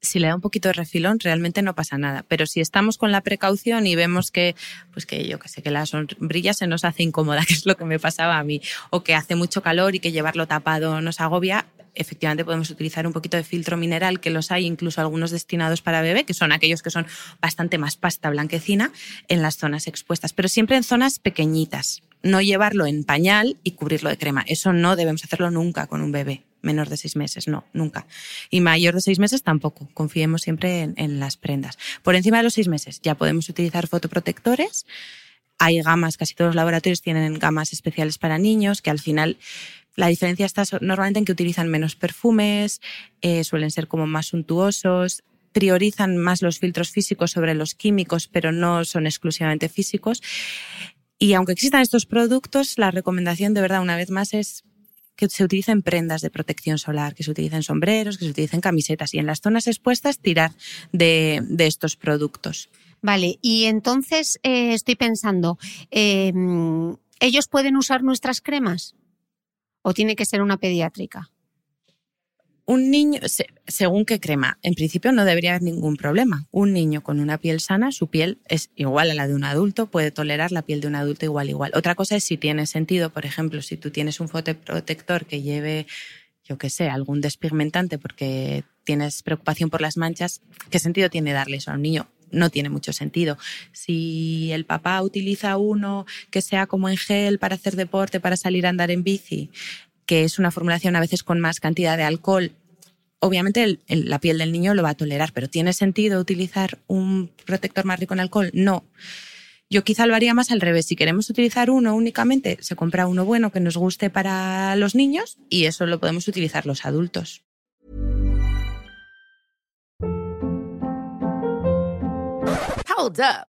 si le da un poquito de refilón, realmente no pasa nada. Pero si estamos con la precaución y vemos que, pues que yo que sé, que la sombrilla se nos hace incómoda, que es lo que me pasaba a mí, o que hace mucho calor y que llevarlo tapado nos agobia, efectivamente podemos utilizar un poquito de filtro mineral, que los hay incluso algunos destinados para bebé, que son aquellos que son bastante más pasta blanquecina en las zonas expuestas, pero siempre en zonas pequeñitas. No llevarlo en pañal y cubrirlo de crema. Eso no debemos hacerlo nunca con un bebé menor de seis meses, no, nunca. Y mayor de seis meses tampoco, confiemos siempre en, las prendas. Por encima de los seis meses ya podemos utilizar fotoprotectores. Hay gamas, casi todos los laboratorios tienen gamas especiales para niños, que al final la diferencia está normalmente en que utilizan menos perfumes, eh, suelen ser como más suntuosos, priorizan más los filtros físicos sobre los químicos, pero no son exclusivamente físicos. Y aunque existan estos productos, la recomendación de verdad, una vez más, es que se utilicen prendas de protección solar, que se utilicen sombreros, que se utilicen camisetas y en las zonas expuestas tirar de, estos productos. Vale, y entonces eh, estoy pensando, em, ¿ellos pueden usar nuestras cremas? ¿O tiene que ser una pediátrica? Un niño, según qué crema, en principio no debería haber ningún problema. Un niño con una piel sana, su piel es igual a la de un adulto, puede tolerar la piel de un adulto igual, igual. Otra cosa es si tiene sentido, por ejemplo, si tú tienes un fotoprotector que lleve, yo qué sé, algún despigmentante porque tienes preocupación por las manchas, ¿qué sentido tiene darle eso a un niño? no tiene mucho sentido. Si el papá utiliza uno que sea como en gel para hacer deporte, para salir a andar en bici, que es una formulación a veces con más cantidad de alcohol, obviamente la piel del niño lo va a tolerar, pero ¿tiene sentido utilizar un protector más rico en alcohol? No. Yo quizá lo haría más al revés. Si queremos utilizar uno únicamente, se compra uno bueno que nos guste para los niños y eso lo podemos utilizar los adultos. Hold up.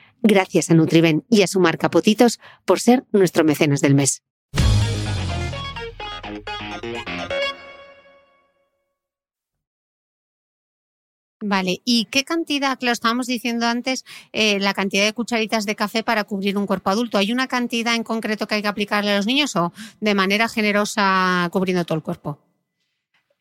Gracias a Nutriben y a su marca Potitos por ser nuestro mecenas del mes. Vale, ¿y qué cantidad, lo estábamos diciendo antes, eh, la cantidad de cucharitas de café para cubrir un cuerpo adulto? ¿Hay una cantidad en concreto que hay que aplicarle a los niños o de manera generosa cubriendo todo el cuerpo?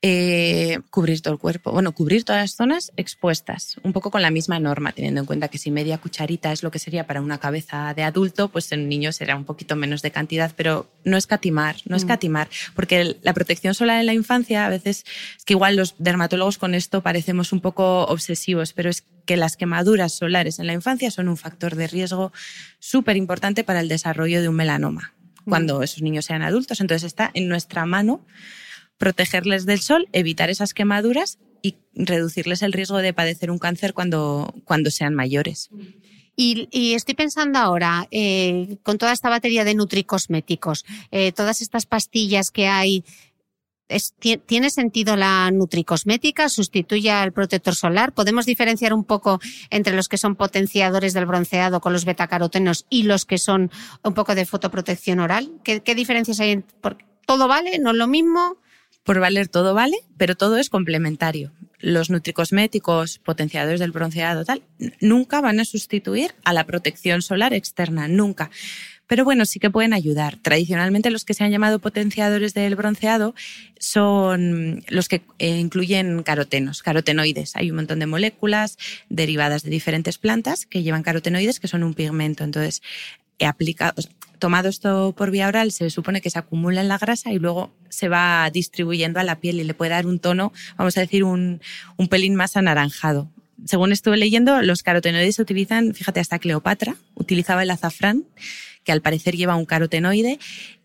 Eh, cubrir todo el cuerpo, bueno, cubrir todas las zonas expuestas, un poco con la misma norma, teniendo en cuenta que si media cucharita es lo que sería para una cabeza de adulto, pues en un niño será un poquito menos de cantidad, pero no escatimar, no mm. escatimar, porque la protección solar en la infancia, a veces es que igual los dermatólogos con esto parecemos un poco obsesivos, pero es que las quemaduras solares en la infancia son un factor de riesgo súper importante para el desarrollo de un melanoma mm. cuando esos niños sean adultos. Entonces está en nuestra mano protegerles del sol, evitar esas quemaduras y reducirles el riesgo de padecer un cáncer cuando, cuando sean mayores. Y, estoy pensando ahora, eh, con toda esta batería de nutricosméticos, eh, todas estas pastillas que hay, ¿tiene sentido la nutricosmética? ¿Sustituye al protector solar? ¿Podemos diferenciar un poco entre los que son potenciadores del bronceado con los betacarotenos y los que son un poco de fotoprotección oral? ¿Qué, diferencias hay? ¿Todo vale? ¿No es lo mismo? Por valer todo vale, pero todo es complementario los nutricosméticos, potenciadores del bronceado, tal, nunca van a sustituir a la protección solar externa, nunca. Pero bueno, sí que pueden ayudar. Tradicionalmente los que se han llamado potenciadores del bronceado son los que eh, incluyen carotenos, carotenoides. Hay un montón de moléculas derivadas de diferentes plantas que llevan carotenoides, que son un pigmento. Entonces, he aplicado, tomado esto por vía oral, se supone que se acumula en la grasa y luego se va distribuyendo a la piel y le puede dar un tono, vamos a decir, un, un pelín más anaranjado. Según estuve leyendo, los carotenoides se utilizan, fíjate, hasta Cleopatra utilizaba el azafrán, que al parecer lleva un carotenoide,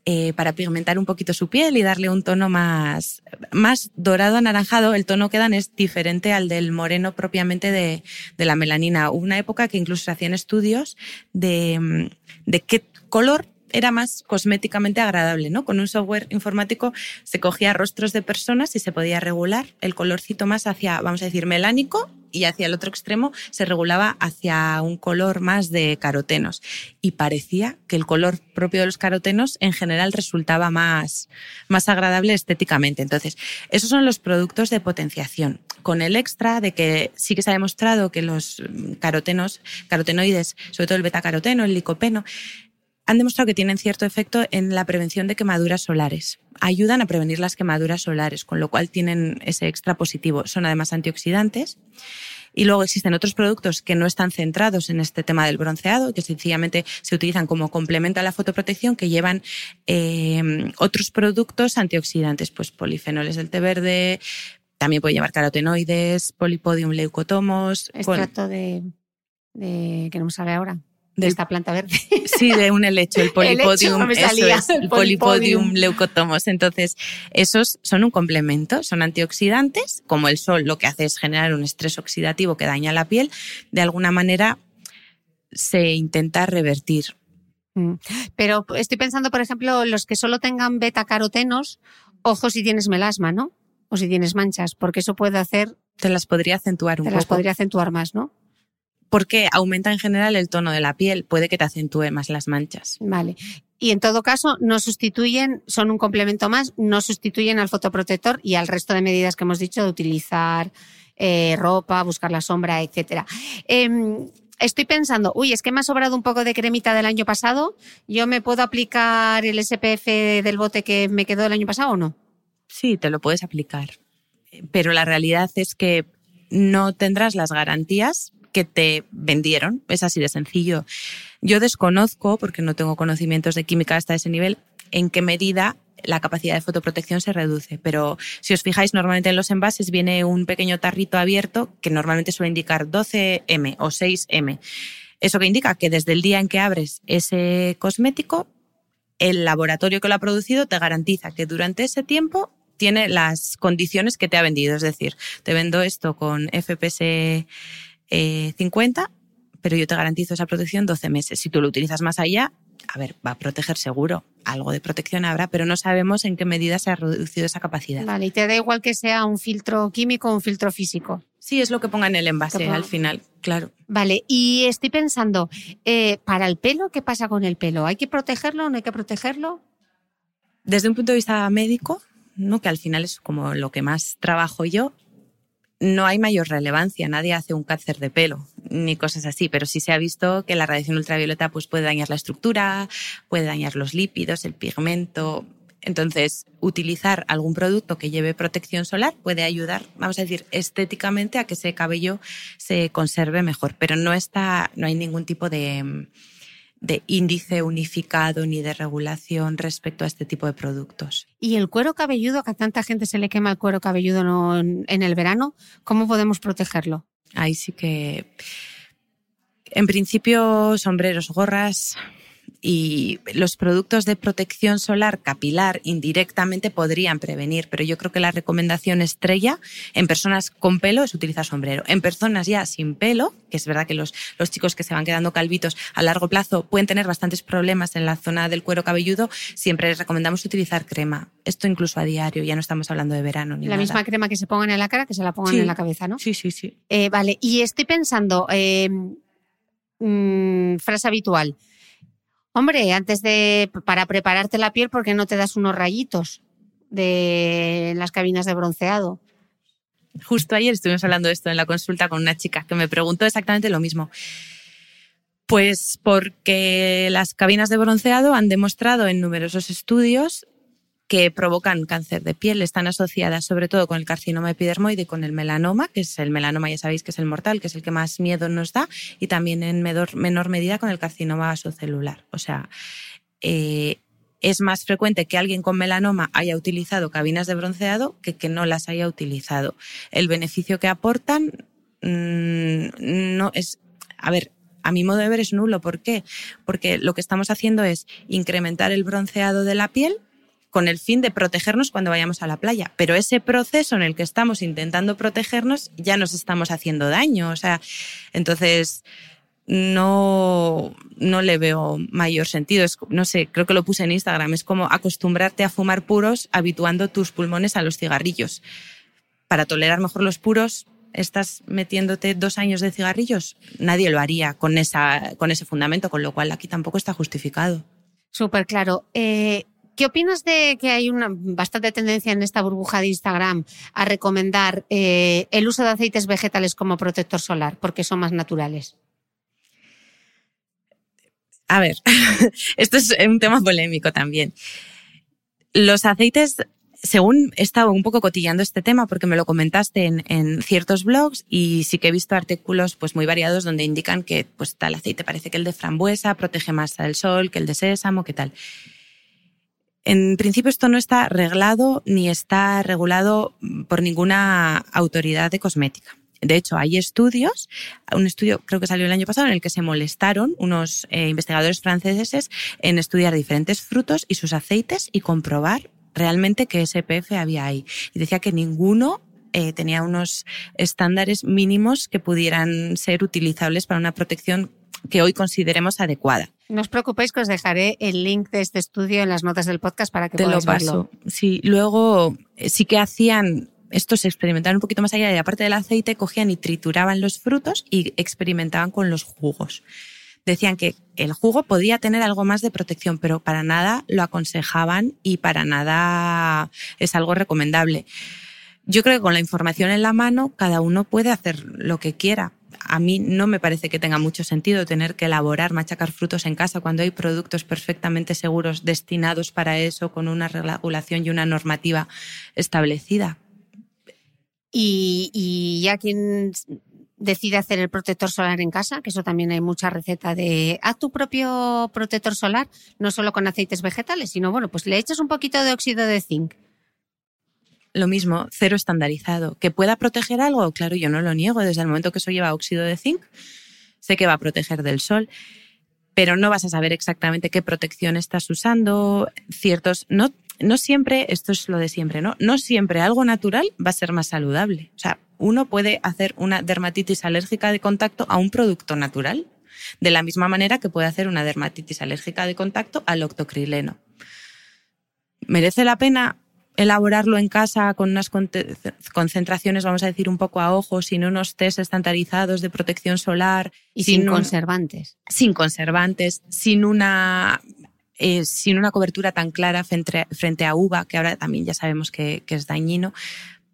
eh, para pigmentar un poquito su piel y darle un tono más, más dorado anaranjado. El tono que dan es diferente al del moreno propiamente de, de la melanina. Hubo una época que incluso se hacían estudios de, de qué color era más cosméticamente agradable, ¿no? Con un software informático se cogía rostros de personas y se podía regular el colorcito más hacia, vamos a decir, melánico y hacia el otro extremo se regulaba hacia un color más de carotenos. Y parecía que el color propio de los carotenos en general resultaba más, más agradable estéticamente. Entonces, esos son los productos de potenciación. Con el extra de que sí que se ha demostrado que los carotenos, carotenoides, sobre todo el betacaroteno, el licopeno, han demostrado que tienen cierto efecto en la prevención de quemaduras solares. Ayudan a prevenir las quemaduras solares, con lo cual tienen ese extra positivo. Son además antioxidantes. Y luego existen otros productos que no están centrados en este tema del bronceado, que sencillamente se utilizan como complemento a la fotoprotección, que llevan eh, otros productos antioxidantes, pues polifenoles del té verde, también puede llevar carotenoides, polipodium leucotomos. Extracto de, de que no me sale ahora de esta planta verde. Sí, de un helecho, el polipodium, el, polipodium leucotomos. Entonces, esos son un complemento, son antioxidantes, como el sol lo que hace es generar un estrés oxidativo que daña la piel, de alguna manera se intenta revertir. Mm. Pero estoy pensando, por ejemplo, los que solo tengan beta carotenos, ojo si tienes melasma, ¿no? O si tienes manchas, porque eso puede hacer... Te las podría acentuar un poco. Te las podría acentuar más, ¿no? Porque aumenta en general el tono de la piel, puede que te acentúe más las manchas. Vale. Y en todo caso, no sustituyen, son un complemento más, no sustituyen al fotoprotector y al resto de medidas que hemos dicho de utilizar eh, ropa, buscar la sombra, etcétera. Em, estoy pensando, uy, es que me ha sobrado un poco de cremita del año pasado. ¿Yo me puedo aplicar el SPF del bote que me quedó el año pasado o no? Sí, te lo puedes aplicar. Pero la realidad es que no tendrás las garantías que te vendieron. Es así de sencillo. Yo desconozco, porque no tengo conocimientos de química hasta ese nivel, en qué medida la capacidad de fotoprotección se reduce. Pero si os fijáis, normalmente en los envases viene un pequeño tarrito abierto que normalmente suele indicar 12M o 6M. Eso que indica que desde el día en que abres ese cosmético, el laboratorio que lo ha producido te garantiza que durante ese tiempo tiene las condiciones que te ha vendido. Es decir, te vendo esto con FPS 50, eh, pero yo te garantizo esa protección 12 meses. Si tú lo utilizas más allá, a ver, va a proteger seguro. Algo de protección habrá, pero no sabemos en qué medida se ha reducido esa capacidad. Vale, y te da igual que sea un filtro químico o un filtro físico. Sí, es lo que ponga en el envase al final, claro. Vale, y estoy pensando, eh, para el pelo, ¿qué pasa con el pelo? ¿Hay que protegerlo o no hay que protegerlo? Desde un punto de vista médico, ¿no? que al final es como lo que más trabajo yo, no hay mayor relevancia, nadie hace un cáncer de pelo ni cosas así, pero sí se ha visto que la radiación ultravioleta pues, puede dañar la estructura, puede dañar los lípidos, el pigmento. Entonces, utilizar algún producto que lleve protección solar puede ayudar, vamos a decir, estéticamente a que ese cabello se conserve mejor, pero no está, no hay ningún tipo de, de índice unificado ni de regulación respecto a este tipo de productos. ¿Y el cuero cabelludo, que a tanta gente se le quema el cuero cabelludo en, el verano, cómo podemos protegerlo? Ahí sí que, en principio, sombreros, gorras, y los productos de protección solar capilar indirectamente podrían prevenir, pero yo creo que la recomendación estrella en personas con pelo es utilizar sombrero. En personas ya sin pelo, que es verdad que los, los chicos que se van quedando calvitos a largo plazo pueden tener bastantes problemas en la zona del cuero cabelludo, siempre les recomendamos utilizar crema. Esto incluso a diario, ya no estamos hablando de verano ni La nada. misma crema que se pongan en la cara, que se la pongan Sí. en la cabeza, ¿no? Sí, sí, sí. Eh, vale, y estoy pensando, eh, mm, frase habitual. Hombre, antes de, para prepararte la piel, ¿por qué no te das unos rayitos de las cabinas de bronceado? Justo ayer estuvimos hablando de esto en la consulta con una chica que me preguntó exactamente lo mismo. Pues porque las cabinas de bronceado han demostrado en numerosos estudios que provocan cáncer de piel, están asociadas sobre todo con el carcinoma epidermoide y con el melanoma, que es el melanoma, ya sabéis que es el mortal, que es el que más miedo nos da, y también en menor, medida con el carcinoma vasocelular. O sea, eh, es más frecuente que alguien con melanoma haya utilizado cabinas de bronceado que que no las haya utilizado. El beneficio que aportan mmm, no es, a ver, a mi modo de ver es nulo. ¿Por qué? Porque lo que estamos haciendo es incrementar el bronceado de la piel con el fin de protegernos cuando vayamos a la playa. Pero ese proceso en el que estamos intentando protegernos ya nos estamos haciendo daño. O sea, entonces no, no le veo mayor sentido. Es, no sé, creo que lo puse en Instagram. Es como acostumbrarte a fumar puros habituando tus pulmones a los cigarrillos. Para tolerar mejor los puros, estás metiéndote dos años de cigarrillos. Nadie lo haría con, esa, con ese fundamento, con lo cual aquí tampoco está justificado. Súper claro. Eh, ¿Qué opinas de que hay una bastante tendencia en esta burbuja de Instagram a recomendar eh, el uso de aceites vegetales como protector solar porque son más naturales? A ver, esto es un tema polémico también. Los aceites, según he estado un poco cotillando este tema porque me lo comentaste en, ciertos blogs y sí que he visto artículos pues muy variados donde indican que pues tal aceite parece que el de frambuesa protege más del sol que el de sésamo, que tal. En principio esto no está reglado ni está regulado por ninguna autoridad de cosmética. De hecho, hay estudios, un estudio creo que salió el año pasado en el que se molestaron unos eh, investigadores franceses en estudiar diferentes frutos y sus aceites y comprobar realmente qué SPF había ahí. Y decía que ninguno eh, tenía unos estándares mínimos que pudieran ser utilizables para una protección que hoy consideremos adecuada. No os preocupéis que os dejaré el link de este estudio en las notas del podcast para que Te podáis lo paso. verlo. Sí, luego eh, sí que hacían estos experimentaban un poquito más allá y aparte del aceite cogían y trituraban los frutos y experimentaban con los jugos. Decían que el jugo podía tener algo más de protección, pero para nada lo aconsejaban y para nada es algo recomendable. Yo creo que con la información en la mano cada uno puede hacer lo que quiera. A mí no me parece que tenga mucho sentido tener que elaborar, machacar frutos en casa cuando hay productos perfectamente seguros destinados para eso, con una regulación y una normativa establecida. Y, ya quien decide hacer el protector solar en casa, que eso también hay mucha receta de haz tu propio protector solar, no solo con aceites vegetales, sino bueno, pues le echas un poquito de óxido de zinc. Lo mismo, cero estandarizado. ¿Que pueda proteger algo? Claro, yo no lo niego. Desde el momento que eso lleva óxido de zinc, sé que va a proteger del sol, pero no vas a saber exactamente qué protección estás usando. Ciertos, no, no siempre, esto es lo de siempre, ¿no? No siempre algo natural va a ser más saludable. O sea, uno puede hacer una dermatitis alérgica de contacto a un producto natural, de la misma manera que puede hacer una dermatitis alérgica de contacto al octocrileno. ¿Merece la pena elaborarlo en casa con unas concentraciones, vamos a decir, un poco a ojo, sin unos test estandarizados de protección solar? Y sin, sin conservantes. Un, sin conservantes, sin una eh, sin una cobertura tan clara frente, frente, a uva, que ahora también ya sabemos que, que, es dañino.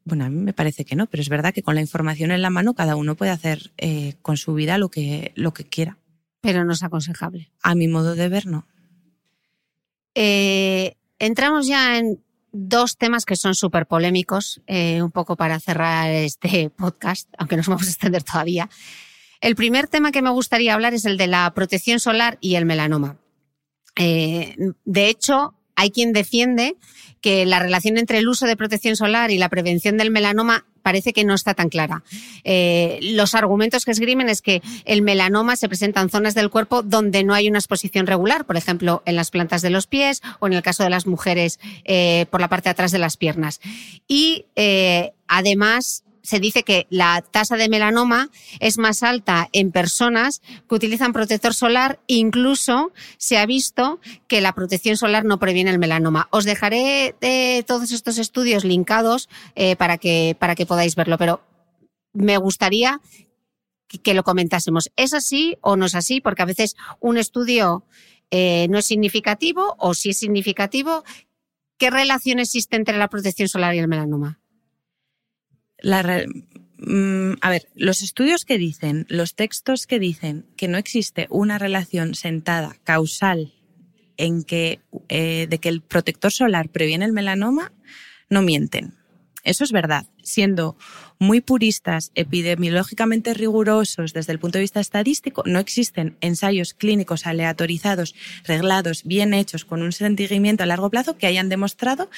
Bueno, a mí me parece que no, pero es verdad que con la información en la mano cada uno puede hacer eh, con su vida lo que, lo que quiera. Pero no es aconsejable. A mi modo de ver, no. Eh, entramos ya en dos temas que son súper polémicos, eh, un poco para cerrar este podcast, aunque nos vamos a extender todavía. El primer tema que me gustaría hablar es el de la protección solar y el melanoma. Eh, de hecho, hay quien defiende que la relación entre el uso de protección solar y la prevención del melanoma parece que no está tan clara. Eh, los argumentos que esgrimen es que el melanoma se presenta en zonas del cuerpo donde no hay una exposición regular, por ejemplo, en las plantas de los pies o en el caso de las mujeres eh, por la parte de atrás de las piernas. Y eh, además se dice que la tasa de melanoma es más alta en personas que utilizan protector solar, incluso se ha visto que la protección solar no previene el melanoma. Os dejaré de todos estos estudios linkados eh, para, que, para que podáis verlo, pero me gustaría que, lo comentásemos. ¿Es así o no es así? Porque a veces un estudio eh, no es significativo o si es significativo. ¿Qué relación existe entre la protección solar y el melanoma? La, mm, a ver, los estudios que dicen, los textos que dicen que no existe una relación sentada causal en que, eh, de que el protector solar previene el melanoma, no mienten. Eso es verdad, siendo muy puristas, epidemiológicamente rigurosos desde el punto de vista estadístico, no existen ensayos clínicos aleatorizados, reglados, bien hechos, con un seguimiento a largo plazo que hayan demostrado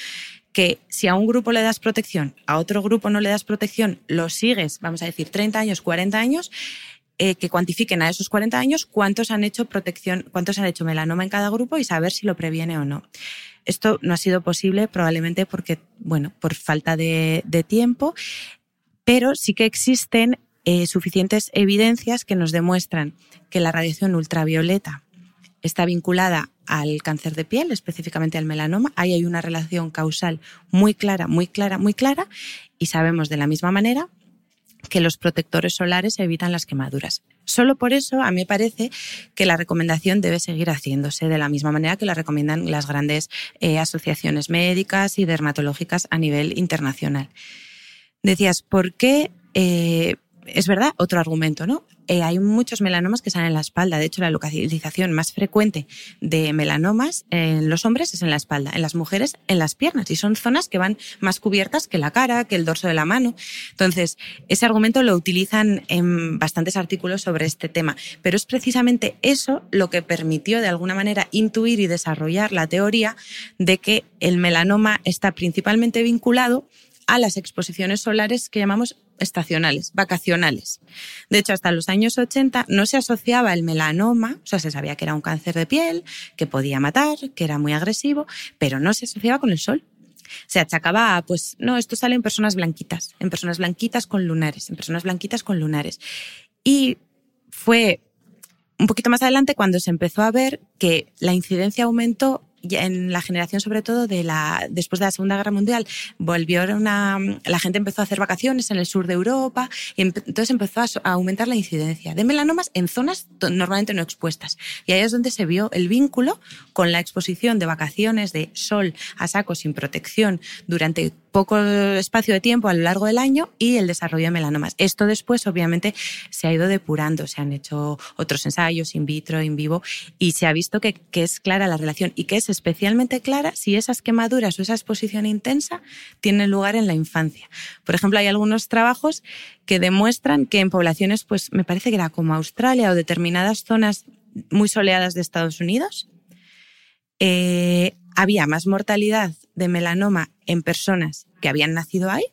que si a un grupo le das protección, a otro grupo no le das protección, lo sigues, vamos a decir, 30 años, 40 años, eh, que cuantifiquen a esos 40 años cuántos han hecho protección, cuántos han hecho melanoma en cada grupo y saber si lo previene o no. Esto no ha sido posible probablemente porque, bueno, por falta de, tiempo, pero sí que existen eh, suficientes evidencias que nos demuestran que la radiación ultravioleta está vinculada al cáncer de piel, específicamente al melanoma. Ahí hay una relación causal muy clara, muy clara, muy clara y sabemos de la misma manera que los protectores solares evitan las quemaduras. Solo por eso a mí me parece que la recomendación debe seguir haciéndose de la misma manera que la recomiendan las grandes eh, asociaciones médicas y dermatológicas a nivel internacional. Decías, ¿por qué? Eh, es verdad, otro argumento, ¿no? Eh, hay muchos melanomas que salen en la espalda. De hecho, la localización más frecuente de melanomas en los hombres es en la espalda, en las mujeres en las piernas. Y son zonas que van más cubiertas que la cara, que el dorso de la mano. Entonces, ese argumento lo utilizan en bastantes artículos sobre este tema. Pero es precisamente eso lo que permitió, de alguna manera, intuir y desarrollar la teoría de que el melanoma está principalmente vinculado a las exposiciones solares que llamamos estacionales, vacacionales. De hecho, hasta los años 80 no se asociaba el melanoma, o sea, se sabía que era un cáncer de piel, que podía matar, que era muy agresivo, pero no se asociaba con el sol. Se achacaba a, pues, no, esto sale en personas blanquitas, en personas blanquitas con lunares, en personas blanquitas con lunares. Y fue un poquito más adelante cuando se empezó a ver que la incidencia aumentó en la generación sobre todo de la después de la Segunda Guerra Mundial volvió una la gente empezó a hacer vacaciones en el sur de Europa y entonces empezó a, aumentar la incidencia de melanomas en zonas normalmente no expuestas. Y ahí es donde se vio el vínculo con la exposición de vacaciones de sol a saco sin protección durante poco espacio de tiempo a lo largo del año y el desarrollo de melanomas. Esto después, obviamente, se ha ido depurando. Se han hecho otros ensayos in vitro, in vivo, y se ha visto que, es clara la relación y que es especialmente clara si esas quemaduras o esa exposición intensa tienen lugar en la infancia. Por ejemplo, hay algunos trabajos que demuestran que en poblaciones, pues me parece que era como Australia o determinadas zonas muy soleadas de Estados Unidos, eh, había más mortalidad de melanoma en personas que habían nacido ahí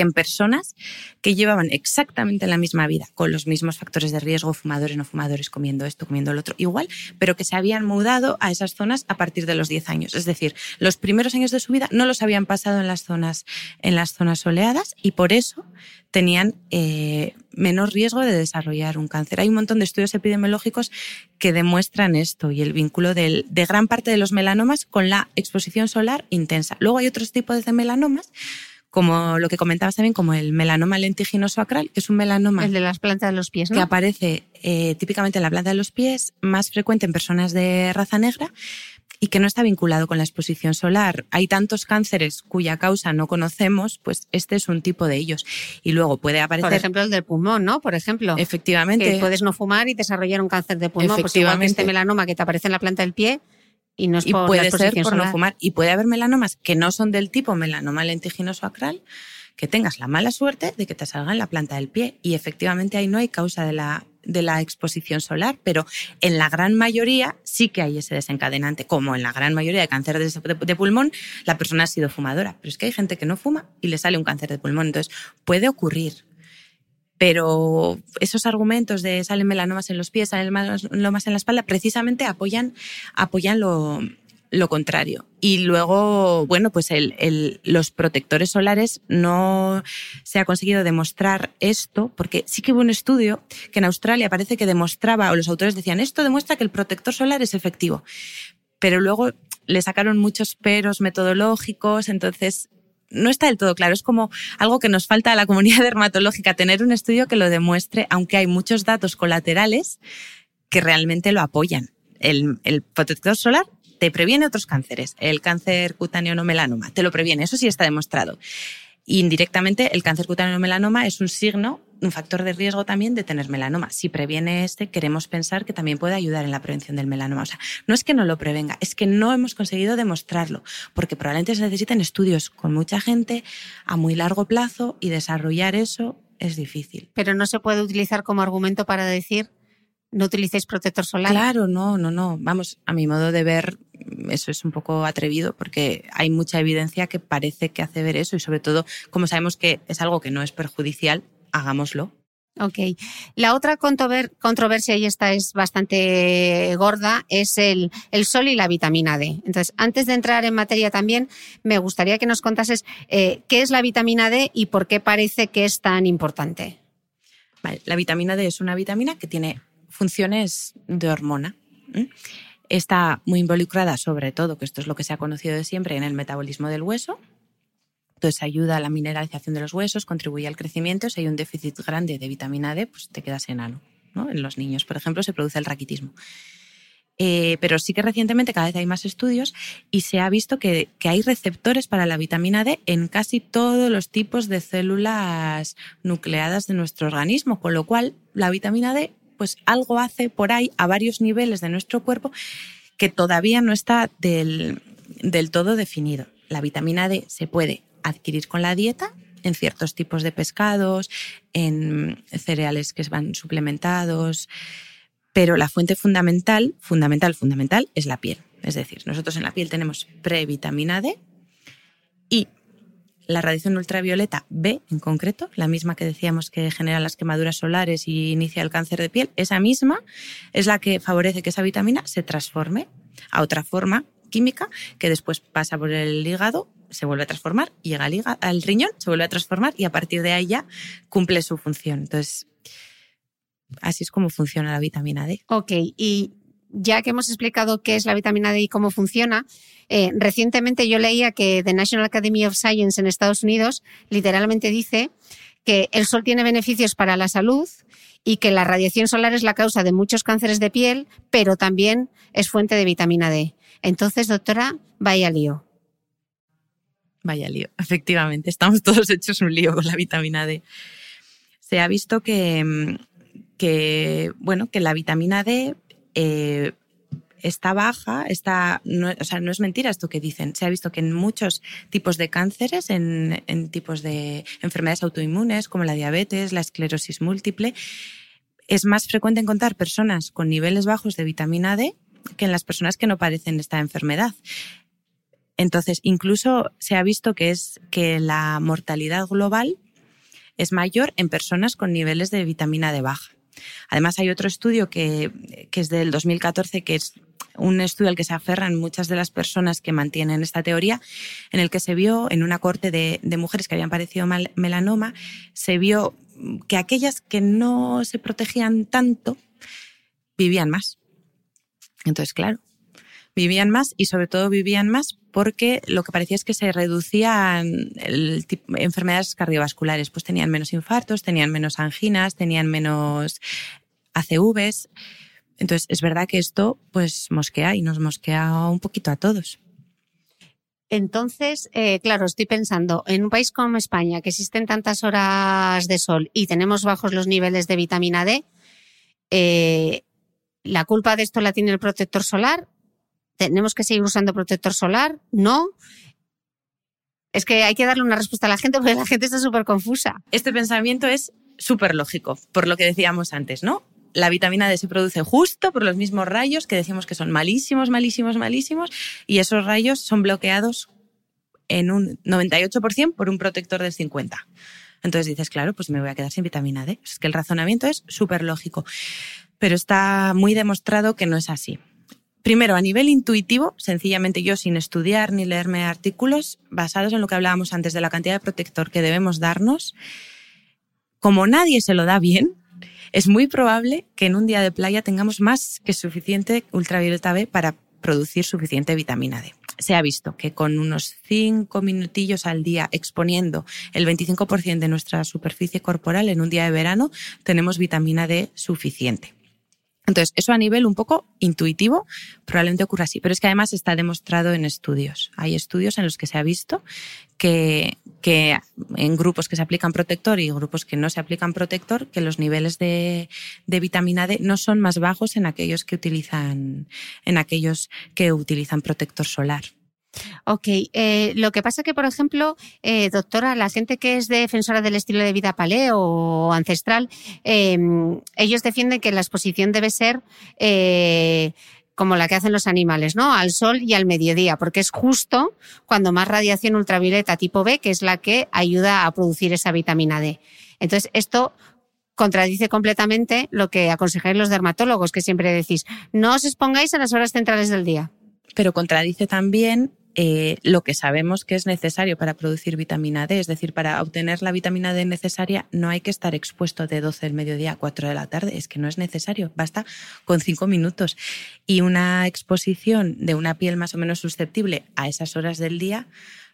en personas que llevaban exactamente la misma vida, con los mismos factores de riesgo, fumadores, no fumadores, comiendo esto, comiendo lo otro, igual, pero que se habían mudado a esas zonas a partir de los 10 años. Es decir, los primeros años de su vida no los habían pasado en las zonas, en las zonas soleadas y por eso tenían eh, menos riesgo de desarrollar un cáncer. Hay un montón de estudios epidemiológicos que demuestran esto y el vínculo de gran parte de los melanomas con la exposición solar intensa. Luego hay otros tipos de melanomas como lo que comentabas también, como el melanoma lentiginoso acral, que es un melanoma. El de las plantas de los pies, Que aparece eh, típicamente en la planta de los pies, más frecuente en personas de raza negra, y que no está vinculado con la exposición solar. Hay tantos cánceres cuya causa no conocemos, pues este es un tipo de ellos. Y luego puede aparecer. Por ejemplo, el del pulmón, ¿no? Por ejemplo. Efectivamente. Que puedes no fumar y desarrollar un cáncer de pulmón. Pues igual que este melanoma que te aparece en la planta del pie. Y, no es y puede ser por no fumar. Y puede haber melanomas que no son del tipo melanoma lentiginoso acral, que tengas la mala suerte de que te salga en la planta del pie. Y efectivamente ahí no hay causa de la de la exposición solar, pero en la gran mayoría sí que hay ese desencadenante, como en la gran mayoría de cáncer de, pulmón, la persona ha sido fumadora, pero es que hay gente que no fuma y le sale un cáncer de pulmón, entonces puede ocurrir. Pero esos argumentos de salen melanomas en los pies, salen melanomas en la espalda, precisamente apoyan, apoyan lo, lo contrario. Y luego, bueno, pues el, los protectores solares no se ha conseguido demostrar esto, porque sí que hubo un estudio que en Australia parece que demostraba, o los autores decían, esto demuestra que el protector solar es efectivo. Pero luego le sacaron muchos peros metodológicos, entonces no está del todo claro. Es como algo que nos falta a la comunidad dermatológica, tener un estudio que lo demuestre, aunque hay muchos datos colaterales que realmente lo apoyan. El, protector solar te previene otros cánceres. El cáncer cutáneo no melanoma te lo previene, eso sí está demostrado. indirectamente, el cáncer cutáneo no melanoma es un signo, un factor de riesgo también de tener melanoma. Si previene este, queremos pensar que también puede ayudar en la prevención del melanoma. O sea, no es que no lo prevenga, es que no hemos conseguido demostrarlo, porque probablemente se necesiten estudios con mucha gente a muy largo plazo y desarrollar eso es difícil. Pero no se puede utilizar como argumento para decir no utilicéis protector solar. Claro, no, no, no. Vamos, a mi modo de ver, eso es un poco atrevido porque hay mucha evidencia que parece que hace ver eso y sobre todo, como sabemos que es algo que no es perjudicial, hagámoslo. Ok. La otra controversia, y esta es bastante gorda, es el, el, sol y la vitamina D. Entonces, antes de entrar en materia también, me gustaría que nos contases eh, qué es la vitamina D y por qué parece que es tan importante. Vale, la vitamina D es una vitamina que tiene funciones de hormona. Está muy involucrada sobre todo, que esto es lo que se ha conocido de siempre, en el metabolismo del hueso. Entonces ayuda a la mineralización de los huesos, contribuye al crecimiento. Si hay un déficit grande de vitamina D, pues te quedas enano. ¿no? En los niños, por ejemplo, se produce el raquitismo. Eh, pero sí que recientemente cada vez hay más estudios y se ha visto que, que, hay receptores para la vitamina D en casi todos los tipos de células nucleadas de nuestro organismo, con lo cual la vitamina D pues algo hace por ahí a varios niveles de nuestro cuerpo que todavía no está del, todo definido. La vitamina D se puede adquirir con la dieta en ciertos tipos de pescados, en cereales que van suplementados, pero la fuente fundamental, fundamental, fundamental es la piel. Es decir, nosotros en la piel tenemos previtamina D y la radiación ultravioleta B en concreto, la misma que decíamos que genera las quemaduras solares y inicia el cáncer de piel, esa misma es la que favorece que esa vitamina se transforme a otra forma química que después pasa por el hígado, se vuelve a transformar, llega al, riñón, se vuelve a transformar y a partir de ahí ya cumple su función. Entonces, así es como funciona la vitamina D. Ok, y ya que hemos explicado qué es la vitamina D y cómo funciona, eh, recientemente yo leía que The National Academy of Science en Estados Unidos literalmente dice que el sol tiene beneficios para la salud y que la radiación solar es la causa de muchos cánceres de piel, pero también es fuente de vitamina D. Entonces, doctora, vaya lío. Vaya lío, efectivamente, estamos todos hechos un lío con la vitamina D. Se ha visto que, mm, que bueno, que la vitamina D eh, está baja, está, no, o sea, no es mentira esto que dicen. Se ha visto que en muchos tipos de cánceres, en, tipos de enfermedades autoinmunes como la diabetes, la esclerosis múltiple, es más frecuente encontrar personas con niveles bajos de vitamina D que en las personas que no padecen esta enfermedad. Entonces, incluso se ha visto que es que la mortalidad global es mayor en personas con niveles de vitamina D baja. Además, hay otro estudio que, es del 2014, que es un estudio al que se aferran muchas de las personas que mantienen esta teoría, en el que se vio en una corte de, mujeres que habían padecido melanoma, se vio que aquellas que no se protegían tanto vivían más. Entonces, claro, vivían más y sobre todo vivían más porque lo que parecía es que se reducían el enfermedades cardiovasculares, pues tenían menos infartos, tenían menos anginas, tenían menos ACVs. Entonces, es verdad que esto pues mosquea y nos mosquea un poquito a todos. Entonces, eh, claro, estoy pensando, en un país como España, que existen tantas horas de sol y tenemos bajos los niveles de vitamina D, eh, ¿la culpa de esto la tiene el protector solar ¿Tenemos que seguir usando protector solar? ¿No? Es que hay que darle una respuesta a la gente porque la gente está súper confusa. Este pensamiento es súper lógico, por lo que decíamos antes, ¿no? la vitamina D se produce justo por los mismos rayos que decimos que son malísimos, malísimos, malísimos, y esos rayos son bloqueados en un 98% por un protector del 50%. Entonces dices, claro, pues me voy a quedar sin vitamina D. Es que el razonamiento es súper lógico, pero está muy demostrado que no es así. Primero, a nivel intuitivo, sencillamente yo sin estudiar ni leerme artículos basados en lo que hablábamos antes de la cantidad de protector que debemos darnos, como nadie se lo da bien, es muy probable que en un día de playa tengamos más que suficiente ultravioleta B para producir suficiente vitamina D. Se ha visto que con unos 5 minutillos al día exponiendo el 25% de nuestra superficie corporal en un día de verano, tenemos vitamina D suficiente. Entonces, eso a nivel un poco intuitivo probablemente ocurra así, pero es que además está demostrado en estudios. Hay estudios en los que se ha visto que, que en grupos que se aplican protector y grupos que no se aplican protector, que los niveles de, de vitamina D no son más bajos en aquellos que utilizan, en aquellos que utilizan protector solar. Ok, eh, lo que pasa que, por ejemplo, eh, doctora, la gente que es defensora del estilo de vida paleo o ancestral, em, ellos defienden que la exposición debe ser eh, como la que hacen los animales, ¿no? Al sol y al mediodía, porque es justo cuando más radiación ultravioleta tipo B, que es la que ayuda a producir esa vitamina D. Entonces, esto contradice completamente lo que aconsejáis los dermatólogos, que siempre decís, no os expongáis a las horas centrales del día. Pero contradice también eh, lo que sabemos que es necesario para producir vitamina D. Es decir, para obtener la vitamina D necesaria no hay que estar expuesto de 12 del mediodía a 4 de la tarde. Es que no es necesario, basta con 5 minutos. Y una exposición de una piel más o menos susceptible a esas horas del día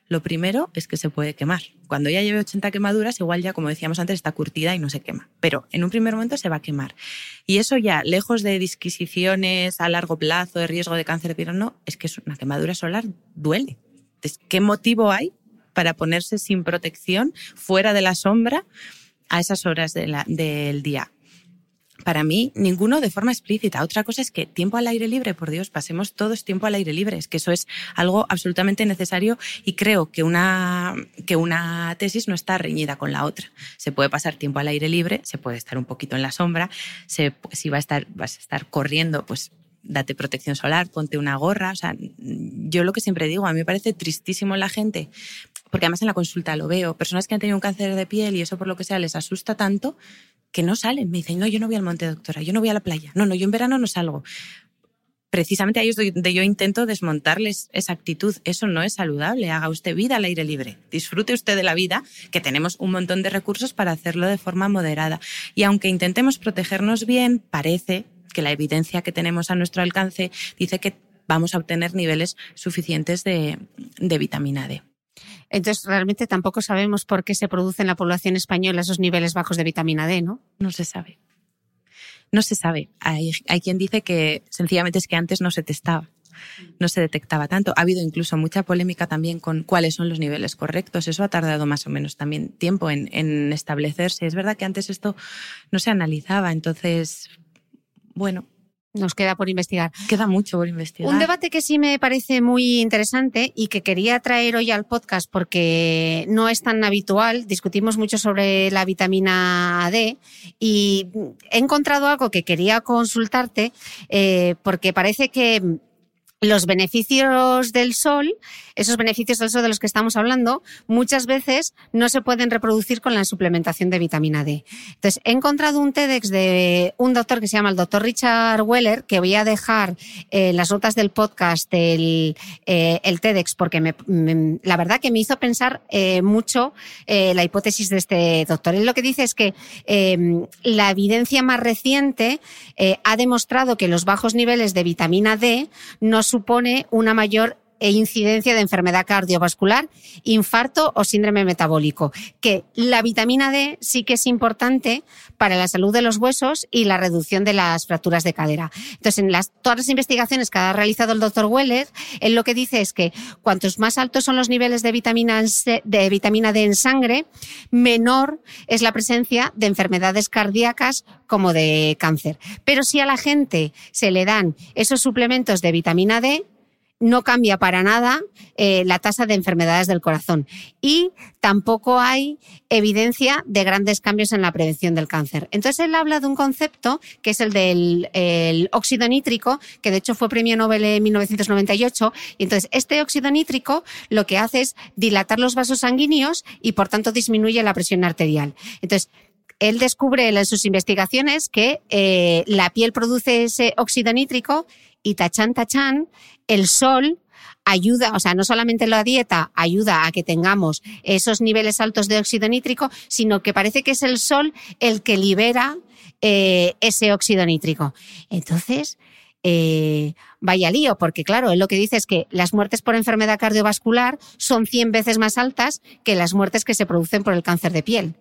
lo primero es que se puede quemar. Cuando ya lleve 80 quemaduras, igual ya, como decíamos antes, está curtida y no se quema. Pero en un primer momento se va a quemar. Y eso ya, lejos de disquisiciones a largo plazo, de riesgo de cáncer de piel, no, es que una quemadura solar duele. Entonces, ¿qué motivo hay para ponerse sin protección, fuera de la sombra, a esas horas del día? Para mí, ninguno de forma explícita. Otra cosa es que tiempo al aire libre, por Dios, pasemos todos tiempo al aire libre. Es que eso es algo absolutamente necesario y creo que una, que una tesis no está reñida con la otra. Se puede pasar tiempo al aire libre, se puede estar un poquito en la sombra, si va a estar, vas a estar corriendo, pues date protección solar, ponte una gorra. O sea, yo lo que siempre digo, a mí me parece tristísimo la gente, porque además en la consulta lo veo, personas que han tenido un cáncer de piel y eso por lo que sea les asusta tanto que no salen. Me dicen, no, yo no voy al monte, doctora, yo no voy a la playa. No, no, yo en verano no salgo. Precisamente ahí es donde yo intento desmontarles esa actitud. Eso no es saludable. Haga usted vida al aire libre. Disfrute usted de la vida, que tenemos un montón de recursos para hacerlo de forma moderada. Y aunque intentemos protegernos bien, parece que la evidencia que tenemos a nuestro alcance dice que vamos a obtener niveles suficientes de, de vitamina D. Entonces, realmente tampoco sabemos por qué se produce en la población española esos niveles bajos de vitamina D, ¿no? No se sabe. No se sabe. Hay, hay quien dice que sencillamente es que antes no se testaba no se detectaba tanto. Ha habido incluso mucha polémica también con cuáles son los niveles correctos. Eso ha tardado más o menos también tiempo en, en, establecerse. Es verdad que antes esto no se analizaba, entonces, bueno, nos queda por investigar. Queda mucho por investigar. Un debate que sí me parece muy interesante y que quería traer hoy al podcast porque no es tan habitual. Discutimos mucho sobre la vitamina D y he encontrado algo que quería consultarte eh, porque parece que los beneficios del sol, esos beneficios del de los que estamos hablando, muchas veces no se pueden reproducir con la suplementación de vitamina D. Entonces, he encontrado un TEDx de un doctor que se llama el doctor Richard Weller, que voy a dejar eh, las notas del podcast el, eh, TEDx, porque la verdad que me hizo pensar eh, mucho la hipótesis de este doctor. Él lo que dice es que la evidencia más reciente ha demostrado que los bajos niveles de vitamina D no supone una mayor e incidencia de enfermedad cardiovascular, infarto o síndrome metabólico. Que la vitamina D sí que es importante para la salud de los huesos y la reducción de las fracturas de cadera. Entonces, en las, todas las investigaciones que ha realizado el doctor Weller, él lo que dice es que cuantos más altos son los niveles de vitamina, de vitamina D en sangre, menor es la presencia de enfermedades cardíacas como de cáncer. Pero si a la gente se le dan esos suplementos de vitamina D, no cambia para nada eh, la tasa de enfermedades del corazón y tampoco hay evidencia de grandes cambios en la prevención del cáncer. Entonces él habla de un concepto que es el del óxido nítrico, que de hecho fue premio Nobel en 1998. Y entonces este óxido nítrico lo que hace es dilatar los vasos sanguíneos y por tanto disminuye la presión arterial. Entonces, él descubre en sus investigaciones que eh, la piel produce ese óxido nítrico y tachan tachan, el sol ayuda, o sea, no solamente la dieta ayuda a que tengamos esos niveles altos de óxido nítrico, sino que parece que es el sol el que libera eh, ese óxido nítrico. Entonces, eh, vaya lío, porque claro, él lo que dice es que las muertes por enfermedad cardiovascular son 100 veces más altas que las muertes que se producen por el cáncer de piel.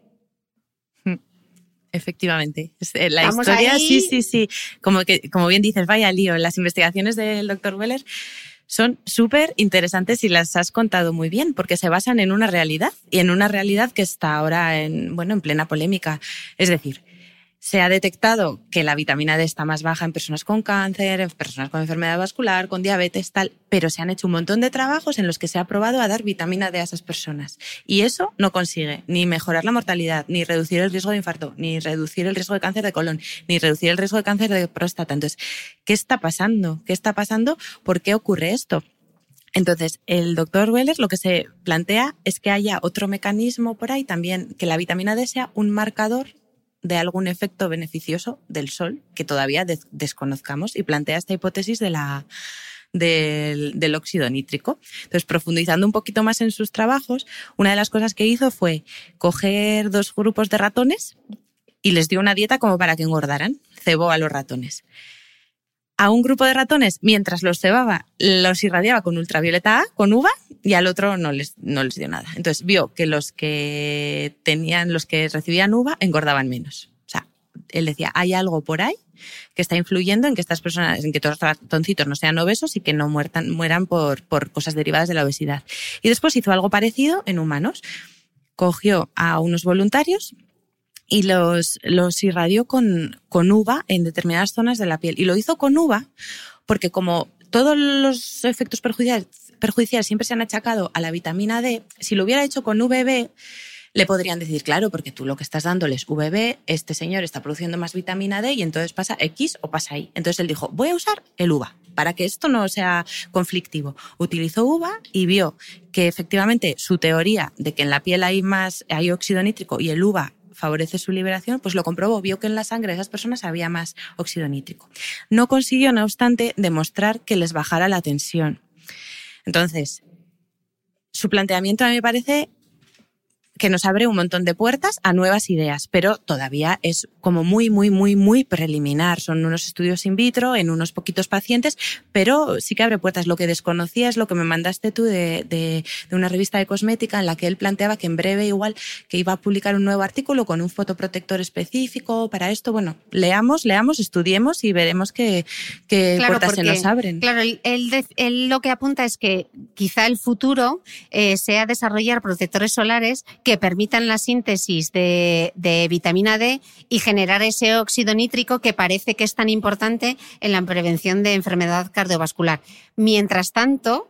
Efectivamente. Eh, la historia, sí, sí, sí. Como, que, como bien dices, vaya lío. Las investigaciones del doctor Weller son súper interesantes y las has contado muy bien, porque se basan en una realidad y en una realidad que está ahora en, bueno, en plena polémica. Es decir, se ha detectado que la vitamina D está más baja en personas con cáncer, en personas con enfermedad vascular, con diabetes, tal, pero se han hecho un montón de trabajos en los que se ha probado a dar vitamina D a esas personas. Y eso no consigue ni mejorar la mortalidad, ni reducir el riesgo de infarto, ni reducir el riesgo de cáncer de colon, ni reducir el riesgo de cáncer de próstata. Entonces, ¿qué está pasando? ¿Qué está pasando? ¿Por qué ocurre esto? Entonces, el doctor Weller lo que se plantea es que haya otro mecanismo por ahí también, que la vitamina D sea un marcador de algún efecto beneficioso del sol que todavía desconozcamos y plantea esta hipótesis de la, del, óxido nítrico. Entonces, profundizando un poquito más en sus trabajos, una de las cosas que hizo fue coger dos grupos de ratones y les dio una dieta como para que engordaran. Cebó a los ratones a un grupo de ratones, mientras los cebaba, los irradiaba con ultravioleta A, con uva, y al otro no les, no les dio nada. Entonces vio que los que tenían, los que recibían uva, engordaban menos. O sea, él decía, hay algo por ahí que está influyendo en que estas personas, en que todos los ratoncitos no sean obesos y que no mueran por, por cosas derivadas de la obesidad. Y después hizo algo parecido en humanos. Cogió a unos voluntarios y los, irradió con, con uva en determinadas zonas de la piel. Y lo hizo con uva porque como todos los efectos perjudiciales, perjudiciales siempre se han achacado a la vitamina D, si lo hubiera hecho con VB, le podrían decir, claro, porque tú lo que estás dándole es VB, este señor está produciendo más vitamina D y entonces pasa X o pasa Y. Entonces él dijo, voy a usar el uva para que esto no sea conflictivo. Utilizó uva y vio que efectivamente su teoría de que en la piel hay más, hay óxido nítrico y el uva favorece su liberación, pues lo comprobó, vio que en la sangre de esas personas había más óxido nítrico. No consiguió, no obstante, demostrar que les bajara la tensión. Entonces, su planteamiento a mí me parece que nos abre un montón de puertas a nuevas ideas, pero todavía es como muy, muy, muy, muy preliminar. Son unos estudios in vitro en unos poquitos pacientes, pero sí que abre puertas. Lo que desconocía es lo que me mandaste tú de, de, una revista de cosmética en la que él planteaba que en breve igual que iba a publicar un nuevo artículo con un fotoprotector específico para esto. Bueno, leamos, leamos, estudiemos y veremos qué, qué puertas se nos abren. Claro, él, lo que apunta es que quizá el futuro eh, sea desarrollar protectores solares que permitan la síntesis de, vitamina D y generar ese óxido nítrico que parece que es tan importante en la prevención de enfermedad cardiovascular. Mientras tanto,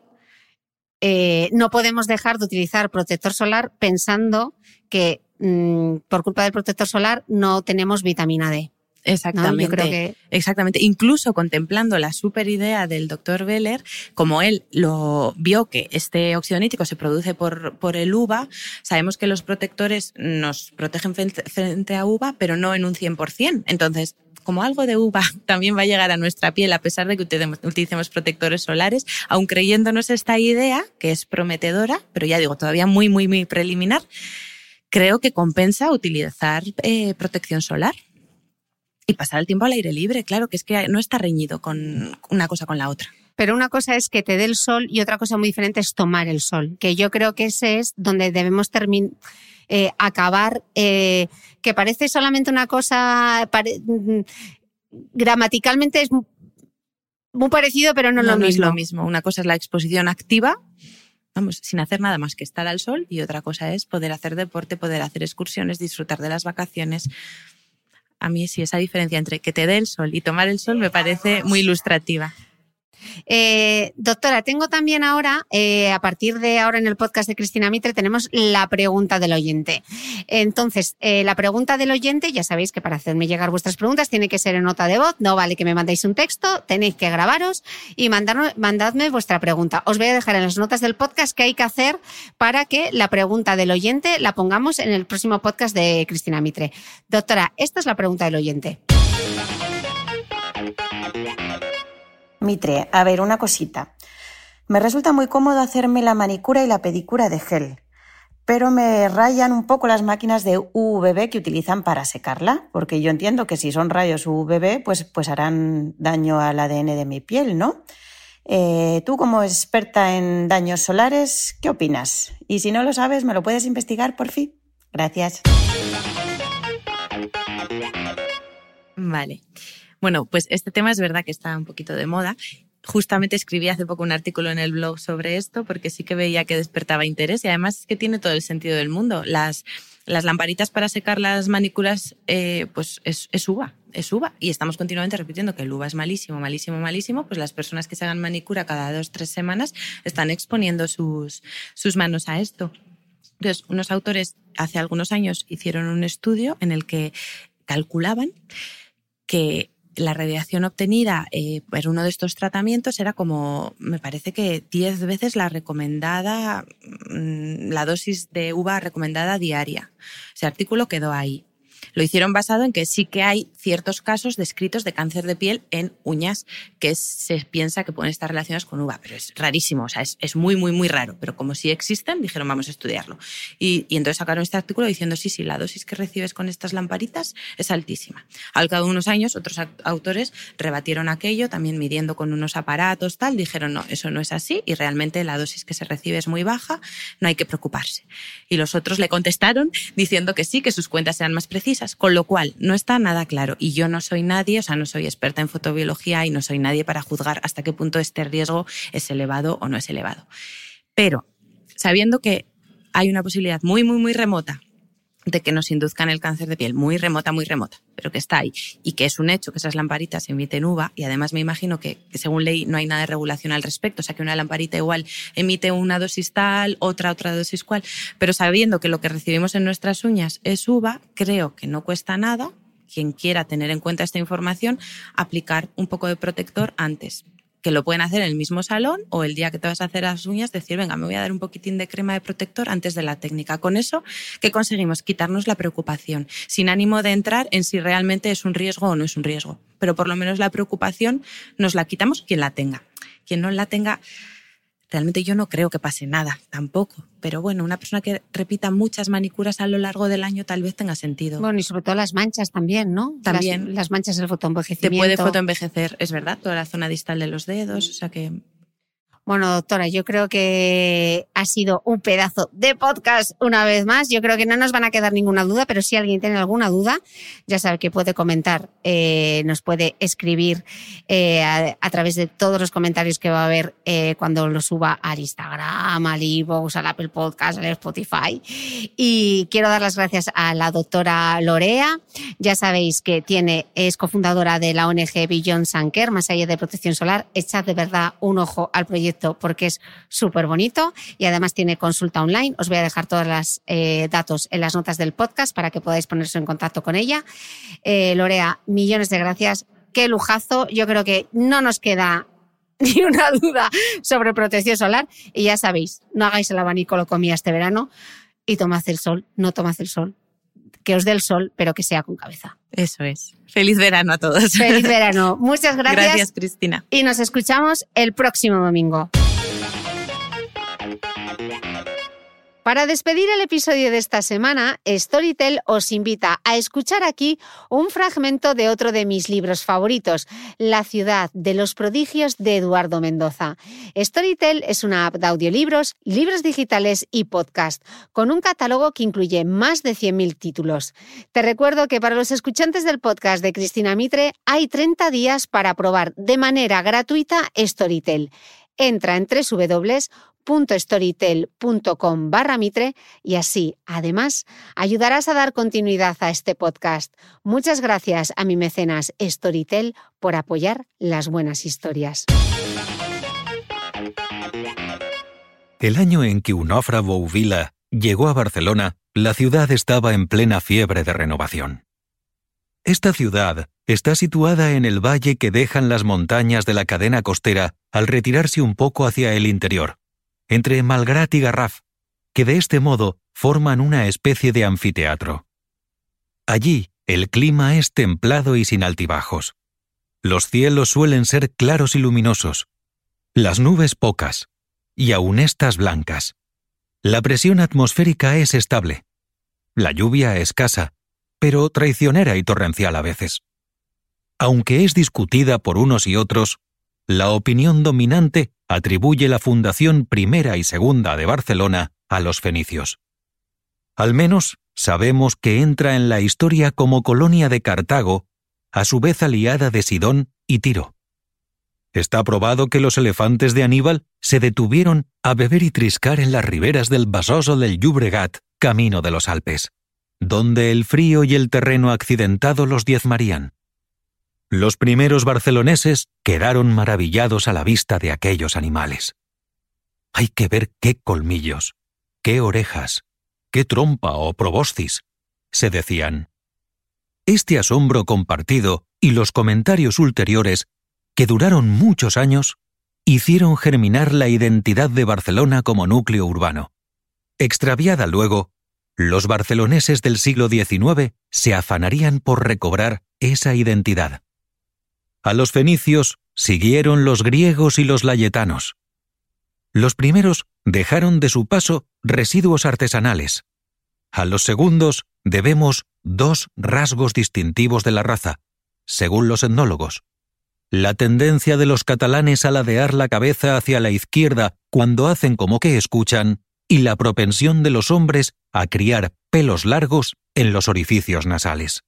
eh, no podemos dejar de utilizar protector solar pensando que mm, por culpa del protector solar no tenemos vitamina D. Exactamente. Exactamente. Incluso contemplando la super idea del doctor Beller, como él lo vio que este óxido nítrico se produce por, por el uva, sabemos que los protectores nos protegen frente a uva, pero no en un 100%. Entonces, como algo de uva también va a llegar a nuestra piel a pesar de que utilicemos protectores solares, aun creyéndonos esta idea, que es prometedora, pero ya digo, todavía muy, muy, muy preliminar, creo que compensa utilizar eh, protección solar y pasar el tiempo al aire libre, claro, que es que no está reñido con una cosa con la otra. Pero una cosa es que te dé el sol y otra cosa muy diferente es tomar el sol, que yo creo que ese es donde debemos terminar. Eh, acabar, eh, que parece solamente una cosa, mm, gramaticalmente es muy parecido, pero no, lo mismo. es lo mismo. Una cosa es la exposición activa, vamos, sin hacer nada más que estar al sol, y otra cosa es poder hacer deporte, poder hacer excursiones, disfrutar de las vacaciones a mí sí esa diferencia entre que te dé el sol y tomar el sol me parece muy ilustrativa. Eh, doctora, tengo también ahora, eh, a partir de ahora en el podcast de Cristina Mitre, tenemos la pregunta del oyente. Entonces, eh, la pregunta del oyente, ya sabéis que para hacerme llegar vuestras preguntas tiene que ser en nota de voz, no vale que me mandéis un texto, tenéis que grabaros y mandadme vuestra pregunta. Os voy a dejar en las notas del podcast qué hay que hacer para que la pregunta del oyente la pongamos en el próximo podcast de Cristina Mitre. Doctora, esta es la pregunta del oyente. Mitre, a ver, una cosita. Me resulta muy cómodo hacerme la manicura y la pedicura de gel, pero me rayan un poco las máquinas de UVB que utilizan para secarla, porque yo entiendo que si son rayos UVB, pues, pues harán daño al ADN de mi piel, ¿no? Eh, tú, como experta en daños solares, ¿qué opinas? Y si no lo sabes, ¿me lo puedes investigar por fin? Gracias. Vale. Bueno, pues este tema es verdad que está un poquito de moda. Justamente escribí hace poco un artículo en el blog sobre esto porque sí que veía que despertaba interés y además es que tiene todo el sentido del mundo. Las, lamparitas para secar las manículas, eh, pues es, es uva, es uva. Y estamos continuamente repitiendo que el uva es malísimo, malísimo, malísimo. Pues las personas que se hagan manicura cada dos, tres semanas están exponiendo sus, sus manos a esto. Entonces, unos autores hace algunos años hicieron un estudio en el que calculaban que la radiación obtenida eh, por uno de estos tratamientos era como, me parece que 10 veces la recomendada, mm, la dosis de uva recomendada diaria. Ese artículo quedó ahí. Lo hicieron basado en que sí que hay ciertos casos descritos de cáncer de piel en uñas que se piensa que pueden estar relacionados con uva, pero es rarísimo, o sea, es, muy, muy, muy raro. Pero como sí existen, dijeron vamos a estudiarlo. Y, entonces sacaron este artículo diciendo sí, sí, la dosis que recibes con estas lamparitas es altísima. Al cabo de unos años, otros autores rebatieron aquello, también midiendo con unos aparatos, tal, dijeron no, eso no es así y realmente la dosis que se recibe es muy baja, no hay que preocuparse. Y los otros le contestaron diciendo que sí, que sus cuentas sean más precisas con lo cual no está nada claro. Y yo no soy nadie, o sea, no soy experta en fotobiología y no soy nadie para juzgar hasta qué punto este riesgo es elevado o no es elevado. Pero sabiendo que hay una posibilidad muy, muy, muy remota de que nos induzcan el cáncer de piel, muy remota, muy remota, pero que está ahí, y que es un hecho que esas lamparitas emiten uva, y además me imagino que, según ley no hay nada de regulación al respecto, o sea que una lamparita igual emite una dosis tal, otra otra dosis cual, pero sabiendo que lo que recibimos en nuestras uñas es uva, creo que no cuesta nada, quien quiera tener en cuenta esta información, aplicar un poco de protector antes que lo pueden hacer en el mismo salón o el día que te vas a hacer las uñas, decir, venga, me voy a dar un poquitín de crema de protector antes de la técnica. Con eso, ¿qué conseguimos? Quitarnos la preocupación, sin ánimo de entrar en si realmente es un riesgo o no es un riesgo. Pero por lo menos la preocupación nos la quitamos quien la tenga. Quien no la tenga, Realmente yo no creo que pase nada, tampoco. Pero bueno, una persona que repita muchas manicuras a lo largo del año tal vez tenga sentido. Bueno, y sobre todo las manchas también, ¿no? También. Las, manchas del fotoenvejecimiento. Te puede fotoenvejecer, es verdad, toda la zona distal de los dedos, o sea que bueno, doctora, yo creo que ha sido un pedazo de podcast una vez más. Yo creo que no nos van a quedar ninguna duda, pero si alguien tiene alguna duda, ya sabe que puede comentar, eh, nos puede escribir eh, a, través de todos los comentarios que va a haber eh, cuando lo suba al Instagram, al iVoox, al Apple Podcast, al Spotify. Y quiero dar las gracias a la doctora Lorea. Ya sabéis que tiene, es cofundadora de la ONG Beyond Sanker, más allá de protección solar. Echad de verdad un ojo al proyecto porque es súper bonito y además tiene consulta online. Os voy a dejar todos los eh, datos en las notas del podcast para que podáis ponerse en contacto con ella. Eh, Lorea, millones de gracias. Qué lujazo. Yo creo que no nos queda ni una duda sobre protección solar. Y ya sabéis, no hagáis el abanico lo comía este verano y tomad el sol, no tomad el sol. Que os dé el sol, pero que sea con cabeza. Eso es. Feliz verano a todos. Feliz verano. Muchas gracias. Gracias, Cristina. Y nos escuchamos el próximo domingo. Para despedir el episodio de esta semana, Storytel os invita a escuchar aquí un fragmento de otro de mis libros favoritos, La ciudad de los prodigios de Eduardo Mendoza. Storytel es una app de audiolibros, libros digitales y podcast, con un catálogo que incluye más de 100.000 títulos. Te recuerdo que para los escuchantes del podcast de Cristina Mitre hay 30 días para probar de manera gratuita Storytel. Entra en www.storytel.com barra Mitre y así, además, ayudarás a dar continuidad a este podcast. Muchas gracias a mi mecenas Storytel por apoyar las buenas historias. El año en que Unofra Bouvila llegó a Barcelona, la ciudad estaba en plena fiebre de renovación. Esta ciudad está situada en el valle que dejan las montañas de la cadena costera al retirarse un poco hacia el interior, entre Malgrat y Garraf, que de este modo forman una especie de anfiteatro. Allí el clima es templado y sin altibajos. Los cielos suelen ser claros y luminosos, las nubes pocas, y aun estas blancas. La presión atmosférica es estable. La lluvia escasa, pero traicionera y torrencial a veces. Aunque es discutida por unos y otros, la opinión dominante atribuye la fundación primera y segunda de Barcelona a los fenicios. Al menos sabemos que entra en la historia como colonia de Cartago, a su vez aliada de Sidón y Tiro. Está probado que los elefantes de Aníbal se detuvieron a beber y triscar en las riberas del Basoso del Llobregat, camino de los Alpes, donde el frío y el terreno accidentado los diezmarían. Los primeros barceloneses quedaron maravillados a la vista de aquellos animales. Hay que ver qué colmillos, qué orejas, qué trompa o proboscis, se decían. Este asombro compartido y los comentarios ulteriores, que duraron muchos años, hicieron germinar la identidad de Barcelona como núcleo urbano. Extraviada luego, los barceloneses del siglo XIX se afanarían por recobrar esa identidad. A los fenicios siguieron los griegos y los layetanos. Los primeros dejaron de su paso residuos artesanales. A los segundos debemos dos rasgos distintivos de la raza, según los etnólogos. La tendencia de los catalanes a ladear la cabeza hacia la izquierda cuando hacen como que escuchan y la propensión de los hombres a criar pelos largos en los orificios nasales.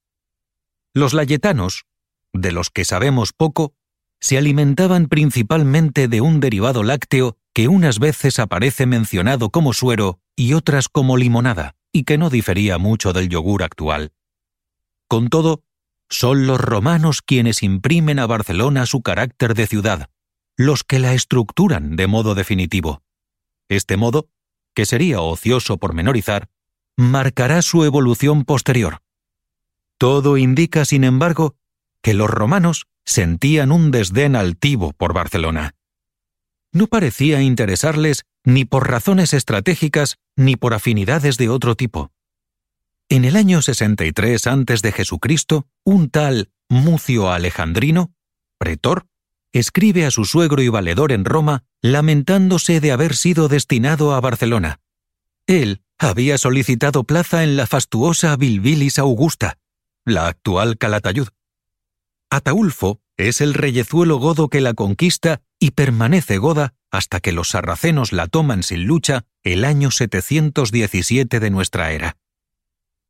Los layetanos, de los que sabemos poco, se alimentaban principalmente de un derivado lácteo que unas veces aparece mencionado como suero y otras como limonada, y que no difería mucho del yogur actual. Con todo, son los romanos quienes imprimen a Barcelona su carácter de ciudad, los que la estructuran de modo definitivo. Este modo, que sería ocioso pormenorizar, marcará su evolución posterior. Todo indica, sin embargo, que los romanos sentían un desdén altivo por Barcelona no parecía interesarles ni por razones estratégicas ni por afinidades de otro tipo. En el año 63 antes de Jesucristo, un tal Mucio Alejandrino, pretor, escribe a su suegro y valedor en Roma lamentándose de haber sido destinado a Barcelona. Él había solicitado plaza en la fastuosa Bilbilis Augusta, la actual Calatayud. Ataulfo es el reyezuelo godo que la conquista y permanece goda hasta que los sarracenos la toman sin lucha el año 717 de nuestra era.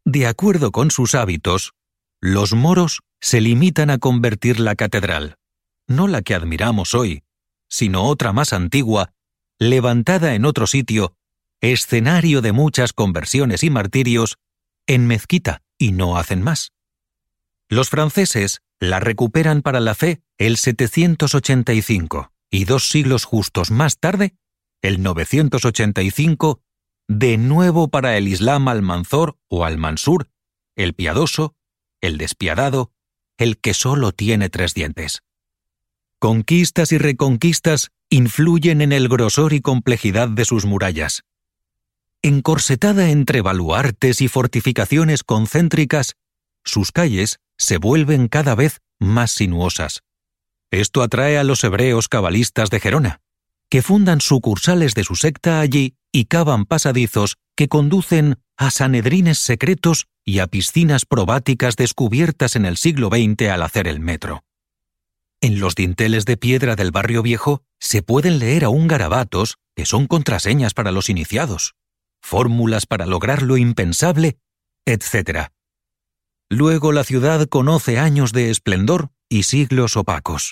De acuerdo con sus hábitos, los moros se limitan a convertir la catedral, no la que admiramos hoy, sino otra más antigua, levantada en otro sitio, escenario de muchas conversiones y martirios, en mezquita, y no hacen más. Los franceses la recuperan para la fe el 785 y dos siglos justos más tarde, el 985, de nuevo para el Islam al-Manzor o al-Mansur, el piadoso, el despiadado, el que solo tiene tres dientes. Conquistas y reconquistas influyen en el grosor y complejidad de sus murallas. Encorsetada entre baluartes y fortificaciones concéntricas, sus calles se vuelven cada vez más sinuosas. Esto atrae a los hebreos cabalistas de Gerona, que fundan sucursales de su secta allí y cavan pasadizos que conducen a sanedrines secretos y a piscinas probáticas descubiertas en el siglo XX al hacer el metro. En los dinteles de piedra del barrio viejo se pueden leer aún garabatos que son contraseñas para los iniciados, fórmulas para lograr lo impensable, etc. Luego la ciudad conoce años de esplendor y siglos opacos.